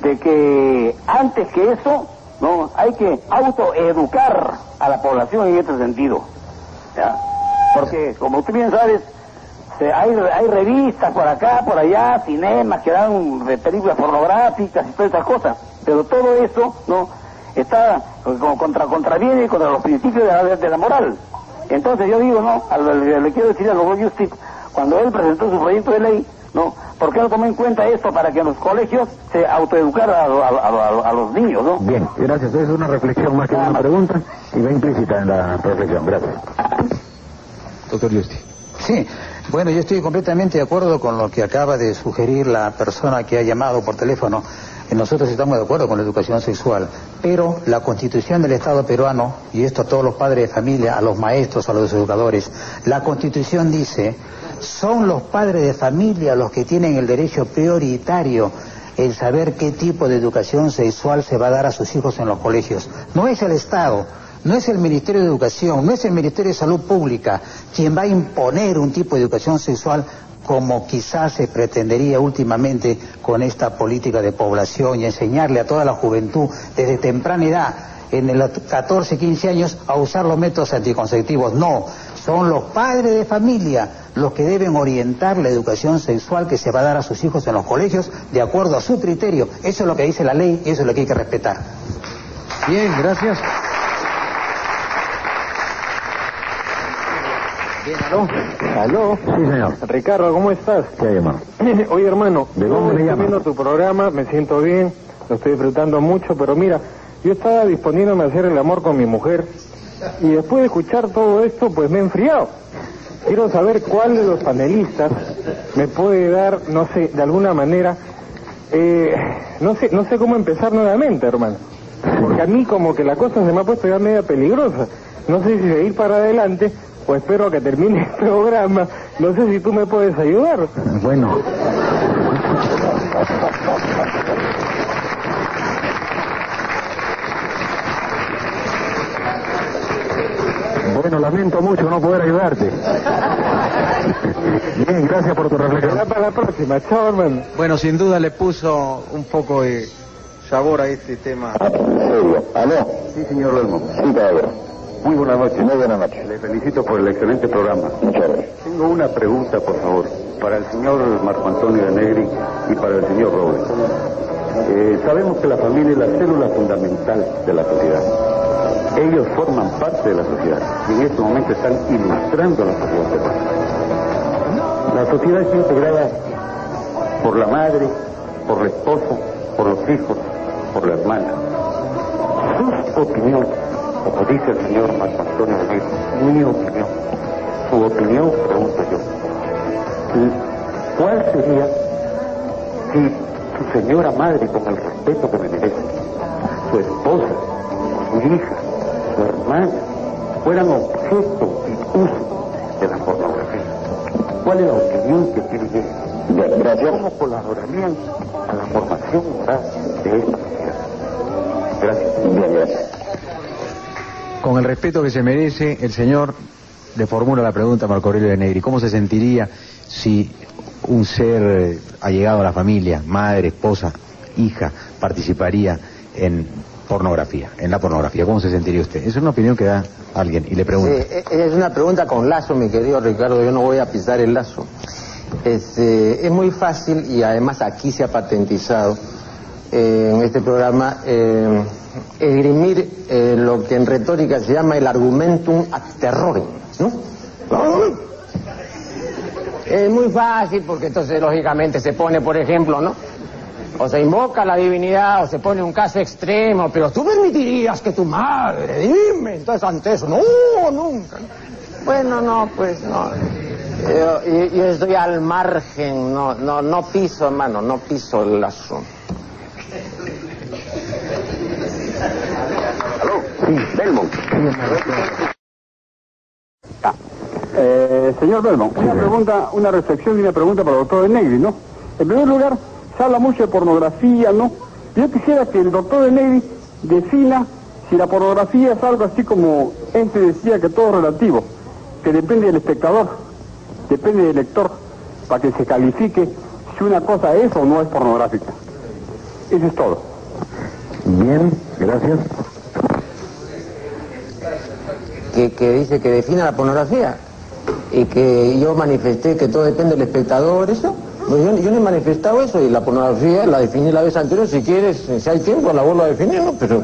de que antes que eso, ¿no? Hay que autoeducar a la población en este sentido. ¿Ya? Porque, como tú bien sabes, se- hay, hay revistas por acá, por allá, cinemas que dan películas pornográficas y todas esas cosas. Pero todo eso, ¿no? Está como contra, contraviene contra los principios de la, de la moral. Entonces yo digo, ¿no? Al- le, le quiero decir a los Justice, cuando él presentó su proyecto de ley, ¿no? ¿Por qué no tomó en cuenta esto para que en los colegios se autoeducara a, a- a- a los niños, ¿no? Bien, gracias. Es una reflexión más que una pregunta y va implícita en la reflexión. Gracias. Doctor Justi. Sí, bueno, yo estoy completamente de acuerdo con lo que acaba de sugerir la persona que ha llamado por teléfono. Eh, Nosotros estamos de acuerdo con la educación sexual, pero la constitución del Estado peruano, y esto a todos los padres de familia, a los maestros, a los educadores, la constitución dice, son los padres de familia los que tienen el derecho prioritario en saber qué tipo de educación sexual se va a dar a sus hijos en los colegios. No es el Estado, no es el Ministerio de Educación, no es el Ministerio de Salud Pública quien va a imponer un tipo de educación sexual como quizás se pretendería últimamente con esta política de población y enseñarle a toda la juventud desde temprana edad, en los 14, 15 años, a usar los métodos anticonceptivos. No, son los padres de familia los que deben orientar la educación sexual que se va a dar a sus hijos en los colegios de acuerdo a su criterio. Eso es lo que dice la ley y eso es lo que hay que respetar. Bien, gracias. ¿Aló? ¿Aló? Sí, señor. Ricardo, ¿cómo estás? ¿Qué hay, hermano? Oye, hermano, ¿De dónde me estoy llama? viendo tu programa, me siento bien, lo estoy disfrutando mucho, pero mira, yo estaba disponiéndome a hacer el amor con mi mujer y después de escuchar todo esto, pues me he enfriado. Quiero saber cuál de los panelistas me puede dar, no sé, de alguna manera, eh, no sé, no sé cómo empezar nuevamente, hermano. Porque a mí como que la cosa se me ha puesto ya media peligrosa. No sé si seguir para adelante o espero a que termine el programa. No sé si tú me puedes ayudar. Bueno. Lamento mucho no poder ayudarte. Bien, gracias por tu reflexión. Ya para la próxima, chao hermano. Bueno, sin duda le puso un poco de sabor a este tema. ¿Aló? Sí, señor Lelmo. Sí, caballero. Muy buenas noches. Muy buenas noches. Le felicito por el excelente programa. Muchas gracias. Tengo una pregunta, por favor, para el señor Marco Antonio de Negri y para el señor Robles. Eh, sabemos que la familia es la célula fundamental de la sociedad. Ellos forman parte de la sociedad y en este momento están ilustrando a la sociedad peruana. La sociedad es integrada por la madre, por el esposo, por los hijos, por la hermana. Su opinión, como dice el señor Marco Antonio mi opinión, su opinión, pregunto yo, ¿cuál sería si su señora madre, con el respeto que me merece, su esposa, su hija, su hermana, fueran objeto y uso de la pornografía? ¿Cuál es la opinión que tiene ella? Gracias. ¿Cómo colaborarían a la formación moral de esta sociedad? Gracias. Bien, gracias. Con el respeto que se merece, el señor le formula la pregunta a Marco Aurelio de Negri. ¿Cómo se sentiría si un ser eh, allegado a la familia, madre, esposa, hija, participaría en pornografía, en la pornografía? ¿Cómo se sentiría usted? Es una opinión que da alguien y le pregunta. Sí, e- es una pregunta con lazo, mi querido Ricardo, yo no voy a pisar el lazo. Este, es muy fácil y además aquí se ha patentizado eh, en este programa eh, esgrimir eh, lo que en retórica se llama el argumentum ad terrorem, ¿no? Es muy fácil porque entonces lógicamente se pone, por ejemplo, ¿no? O se invoca a la divinidad o se pone un caso extremo, pero tú permitirías que tu madre, dime, entonces ante eso, no, nunca. Bueno, no, pues no. Yo, yo- yo estoy al margen, no, no, no piso, hermano, no piso el asunto. Sí, Belmont. Eh, señor Belmont, una pregunta, una reflexión y una pregunta para el doctor Negri, ¿no? En primer lugar, se habla mucho de pornografía, ¿no? Yo quisiera que el doctor de Negri defina si la pornografía es algo así como este decía que todo es relativo, que depende del espectador, depende del lector, para que se califique si una cosa es o no es pornográfica. Eso es todo. Bien, gracias. Que, que dice que defina la pornografía y que yo manifesté que todo depende del espectador, eso. Pues yo, yo no he manifestado eso y la pornografía la definí la vez anterior, si quieres, si hay tiempo la vuelvo a definir, ¿no? Pero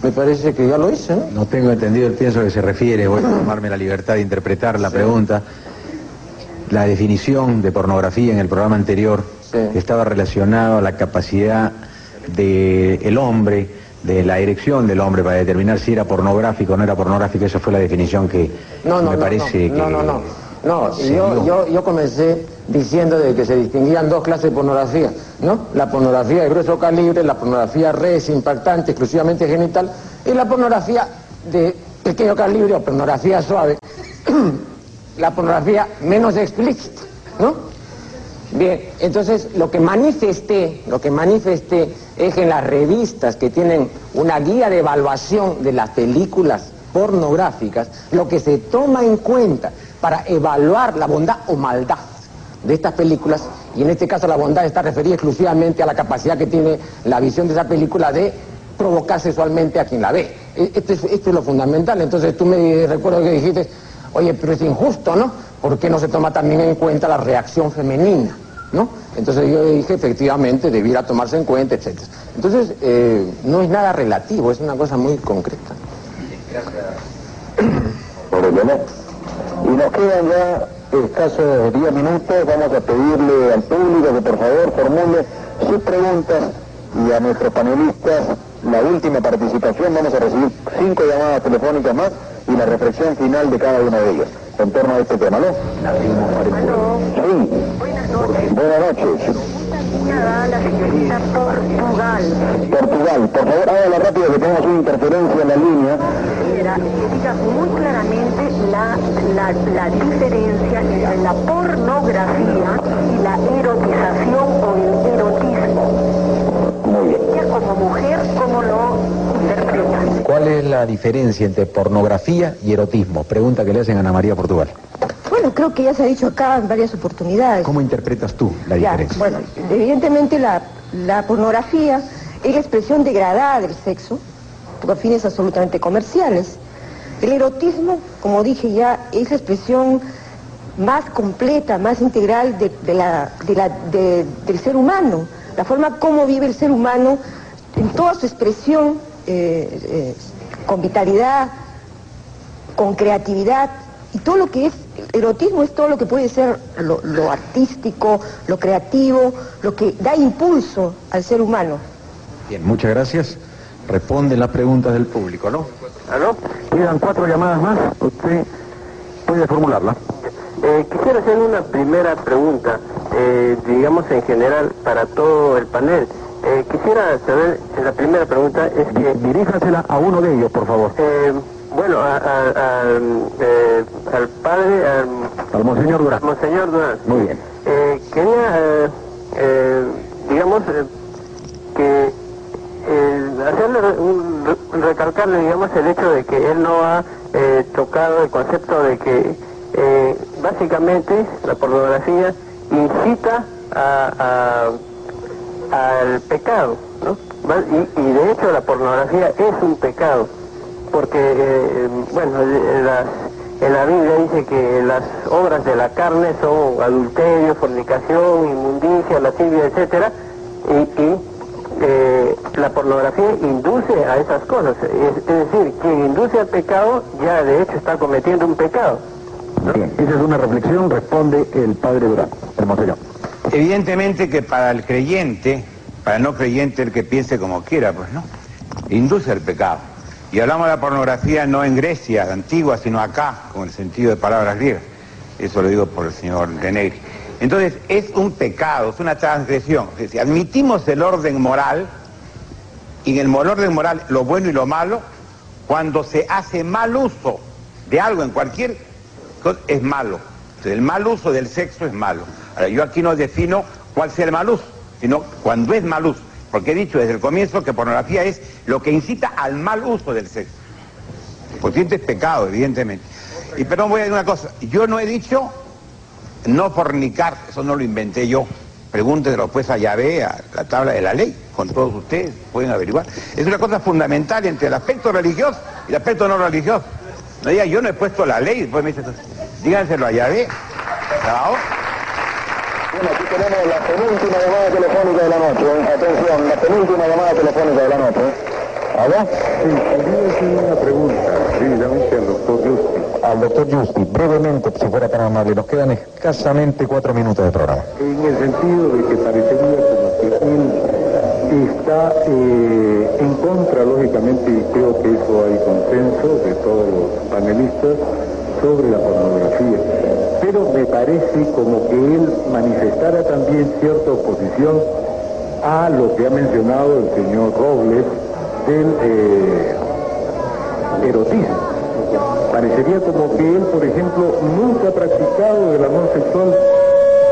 me parece que ya lo hice, ¿no? No tengo entendido el pienso que se refiere, voy a tomarme la libertad de interpretar la pregunta. La definición de pornografía en el programa anterior estaba relacionado a la capacidad del hombre, de la erección del hombre para determinar si era pornográfico o no era pornográfico. Esa fue la definición que No, no, me no, parece no, que... no, yo, yo, yo comencé diciendo de que se distinguían dos clases de pornografía, ¿no? La pornografía de grueso calibre, la pornografía res, impactante, exclusivamente genital, y la pornografía de pequeño calibre o pornografía suave, la pornografía menos explícita, ¿no? Bien, entonces lo que manifesté, lo que manifesté es que en las revistas que tienen una guía de evaluación de las películas pornográficas, lo que se toma en cuenta para evaluar la bondad o maldad de estas películas, y en este caso la bondad está referida exclusivamente a la capacidad que tiene la visión de esa película de provocar sexualmente a quien la ve. E- Esto es, lo fundamental. Entonces tú me recuerdo que dijiste, oye, pero es injusto, ¿no? ¿Por qué no se toma también en cuenta la reacción femenina? ¿No? Entonces yo dije, efectivamente, debiera tomarse en cuenta, etc. Entonces, eh, no es nada relativo, es una cosa muy concreta. Por el honor. Y nos quedan ya escasos 10 minutos. Vamos a pedirle al público que por favor formule sus preguntas y a nuestros panelistas la última participación. Vamos a recibir cinco llamadas telefónicas más y la reflexión final de cada uno de ellos en torno a este tema, ¿no? Sí. Buenas noches. A la señorita Portugal. Portugal, por favor, hágala rápido que tenemos una interferencia en la línea. Era que diga muy claramente la, la, la diferencia entre la pornografía y la erotización o el erotismo. Muy bien. Ella como mujer, ¿cómo lo interpreta? ¿Cuál es la diferencia entre pornografía y erotismo? Pregunta que le hacen a Ana María Portugal. Bueno, creo que ya se ha dicho acá en varias oportunidades. ¿Cómo interpretas tú la Ya, diferencia? bueno, evidentemente la, la pornografía es la expresión degradada del sexo por fines absolutamente comerciales. El erotismo, como dije ya, es la expresión más completa, más integral de, la, del ser humano, la forma como vive el ser humano en toda su expresión, eh, eh, con vitalidad, con creatividad, y todo lo que es erotismo es todo lo que puede ser lo, lo, artístico, lo creativo, lo que da impulso al ser humano. Bien, muchas gracias. Responde las preguntas del público, ¿no? ¿Aló? Quedan cuatro llamadas más. Usted puede formularla. Eh, quisiera hacer una primera pregunta, eh, digamos en general para todo el panel. Eh, quisiera saber, la primera pregunta es que... Diríjasela a uno de ellos, por favor. Bueno, al padre... Al, Monseñor Durán. Monseñor Durán. Muy bien. quería, digamos, que hacerle recalcarle, digamos, el hecho de que él no ha tocado el concepto de que eh, básicamente la pornografía incita al pecado, ¿no? Y, de hecho la pornografía es un pecado, porque, eh, bueno, en la, Biblia dice que las obras de la carne son adulterio, fornicación, inmundicia, lascivia, etcétera, y, eh, la pornografía induce a esas cosas. es decir, quien induce al pecado ya de hecho está cometiendo un pecado. Bien, esa es una reflexión, responde el padre Durán, el monseñor. Evidentemente que para el creyente, para el no creyente, el que piense como quiera, pues no, induce al pecado. Y hablamos de la pornografía no en Grecia antigua, sino acá, con el sentido de palabras griegas. Eso lo digo por el señor Denegri. Entonces, es un pecado, es una transgresión. Si admitimos el orden moral, y en el orden moral lo bueno y lo malo, cuando se hace mal uso de algo en cualquier es malo. el mal uso del sexo es malo. Ahora, yo aquí no defino cuál sea el mal uso, sino cuando es mal uso. Porque he dicho desde el comienzo que pornografía es lo que incita al mal uso del sexo. Por cierto, es pecado, evidentemente. Y pero voy a decir una cosa, yo no he dicho no fornicar, eso no lo inventé yo. Pregúnteselo pues a Yahvé, a la tabla de la ley, con todos ustedes, pueden averiguar. Es una cosa fundamental entre el aspecto religioso y el aspecto no religioso. No diga, yo no he puesto la ley, después me dice, díganselo a Yahvé. ¿Chao? Aquí tenemos la penúltima llamada telefónica de la noche. ¿eh? Atención, la penúltima llamada telefónica de la noche. ¿eh? ¿Aló? Sí, quería hacer una pregunta, precisamente al doctor Justi. Al doctor Justi, brevemente, si fuera tan amable, nos quedan escasamente cuatro minutos de programa. En el sentido de que parecería como que él está eh, en contra, lógicamente, y creo que eso hay consenso de todos los panelistas, sobre la pornografía. Pero me parece como que él manifestara también cierta oposición a lo que ha mencionado el señor Robles del eh, erotismo. Parecería como que él, por ejemplo, nunca ha practicado el amor sexual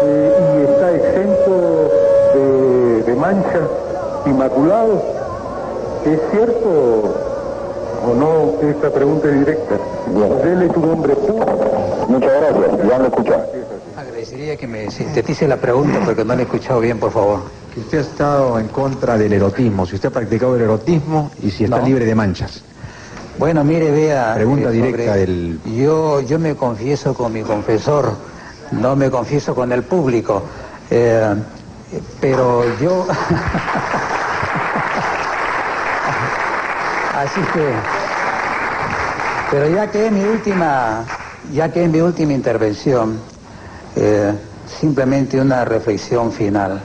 eh, y está exento de, de mancha Inmaculado, ¿es cierto o no esta pregunta es directa? Él es un hombre puro. Muchas gracias, ya lo escuchó. Agradecería que me sintetice la pregunta porque no la he escuchado bien, por favor. Que usted ha estado en contra del erotismo, si usted ha practicado el erotismo y si está libre de manchas. Bueno, mire, vea... Pregunta eh, directa del... Yo, yo me confieso con mi confesor, no me confieso con el público. Eh, pero yo... Así que, pero ya que es mi última, ya que es mi última intervención, eh, simplemente una reflexión final.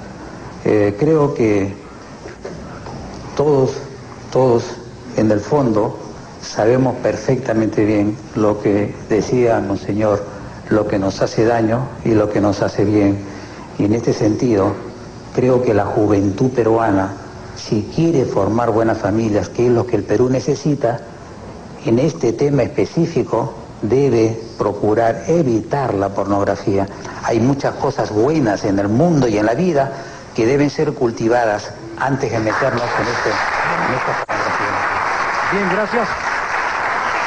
Eh, creo que todos, todos en el fondo sabemos perfectamente bien lo que decía Monseñor, lo que nos hace daño y lo que nos hace bien. Y en este sentido, creo que la juventud peruana si quiere formar buenas familias, que es lo que el Perú necesita, en este tema específico debe procurar evitar la pornografía. Hay muchas cosas buenas en el mundo y en la vida que deben ser cultivadas antes de meternos en, este, esta pornografía. Bien, gracias.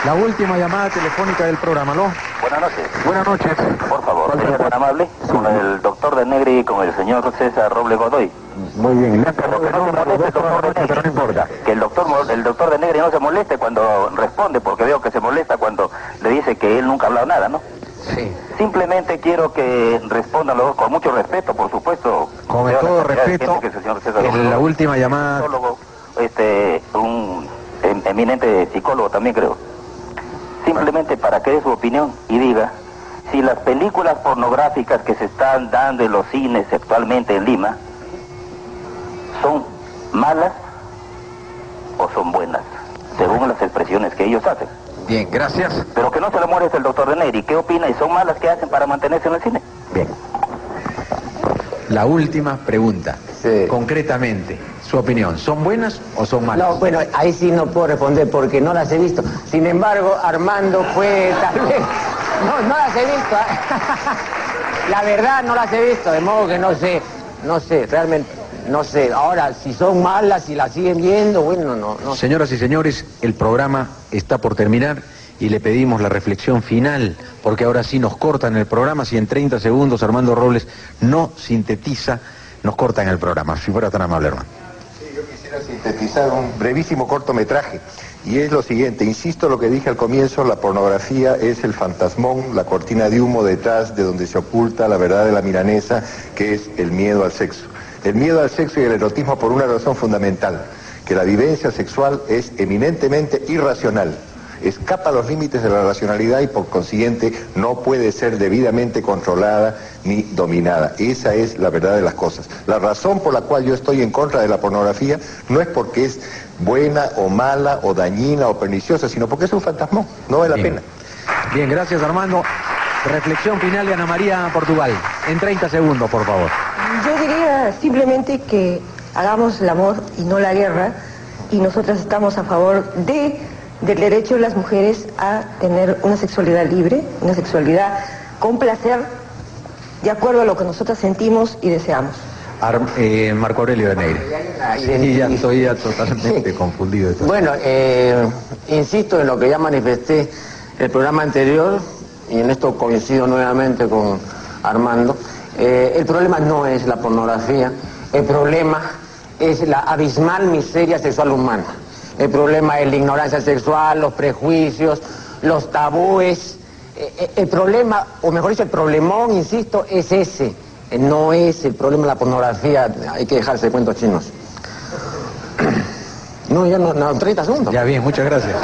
La última llamada telefónica del programa, ¿no? Buenas noches. Buenas noches. Por favor, señor tan amable, con el doctor. de Negri con el señor César Roble Godoy. Muy bien, Pero que no se moleste doctor de Negri. no importa. Que el doctor, el doctor de Negri no se moleste cuando responde, porque veo que se molesta cuando le dice que él nunca ha hablado nada, ¿no? Sí. Simplemente quiero que respondan los dos con mucho respeto, por supuesto. Con todo respeto, que el señor César en Roble la última llamada psicólogo, este, un em- eminente psicólogo también creo. Simplemente para que dé su opinión y diga si las películas pornográficas que se están dando en los cines actualmente en Lima son malas o son buenas, según las expresiones que ellos hacen. Bien, gracias. Pero que no se le moleste el doctor de Neri. ¿Qué opina? ¿Y son malas que hacen para mantenerse en el cine? Bien. La última pregunta. Concretamente, su opinión, ¿son buenas o son malas? No, bueno, ahí sí no puedo responder porque no las he visto. Sin embargo, Armando fue tal vez... No, no las he visto. ¿eh? La verdad no las he visto, de modo que no sé, no sé, realmente, no sé. Ahora, si son malas, si las siguen viendo, bueno, no, no. Señoras y señores, el programa está por terminar y le pedimos la reflexión final, porque ahora sí nos cortan el programa, si en 30 segundos Armando Robles no sintetiza, nos cortan el programa. Si fuera tan amable, hermano. Quisiera sintetizar un brevísimo cortometraje. Y es lo siguiente, insisto lo que dije al comienzo, la pornografía es el fantasmón, la cortina de humo detrás de donde se oculta la verdad de la milanesa, que es el miedo al sexo. El miedo al sexo y el erotismo por una razón fundamental, que la vivencia sexual es eminentemente irracional. Escapa a los límites de la racionalidad y por consiguiente no puede ser debidamente controlada ni dominada. Esa es la verdad de las cosas. La razón por la cual yo estoy en contra de la pornografía no es porque es buena o mala o dañina o perniciosa, sino porque es un fantasmón. No vale la Bien. pena. Bien, gracias Armando. Reflexión final de Ana María Portugal. En 30 segundos, por favor. Yo diría simplemente que hagamos el amor y no la guerra y nosotras estamos a favor de, del derecho de las mujeres a tener una sexualidad libre, una sexualidad con placer, de acuerdo a lo que nosotras sentimos y deseamos. Ar- eh, Marco Aurelio de Negri. Sí, ya estoy ya totalmente confundido. Bueno, eh, insisto en lo que ya manifesté el programa anterior, y en esto coincido nuevamente con Armando, eh, el problema no es la pornografía, el problema es la abismal miseria sexual humana. El problema es la ignorancia sexual, los prejuicios, los tabúes. Eh, eh, el problema, o mejor dicho, el problemón, insisto, es ese. Eh, no es el problema de la pornografía, hay que dejarse de cuentos chinos. No, ya no, no, 30 segundos. Ya bien, muchas gracias.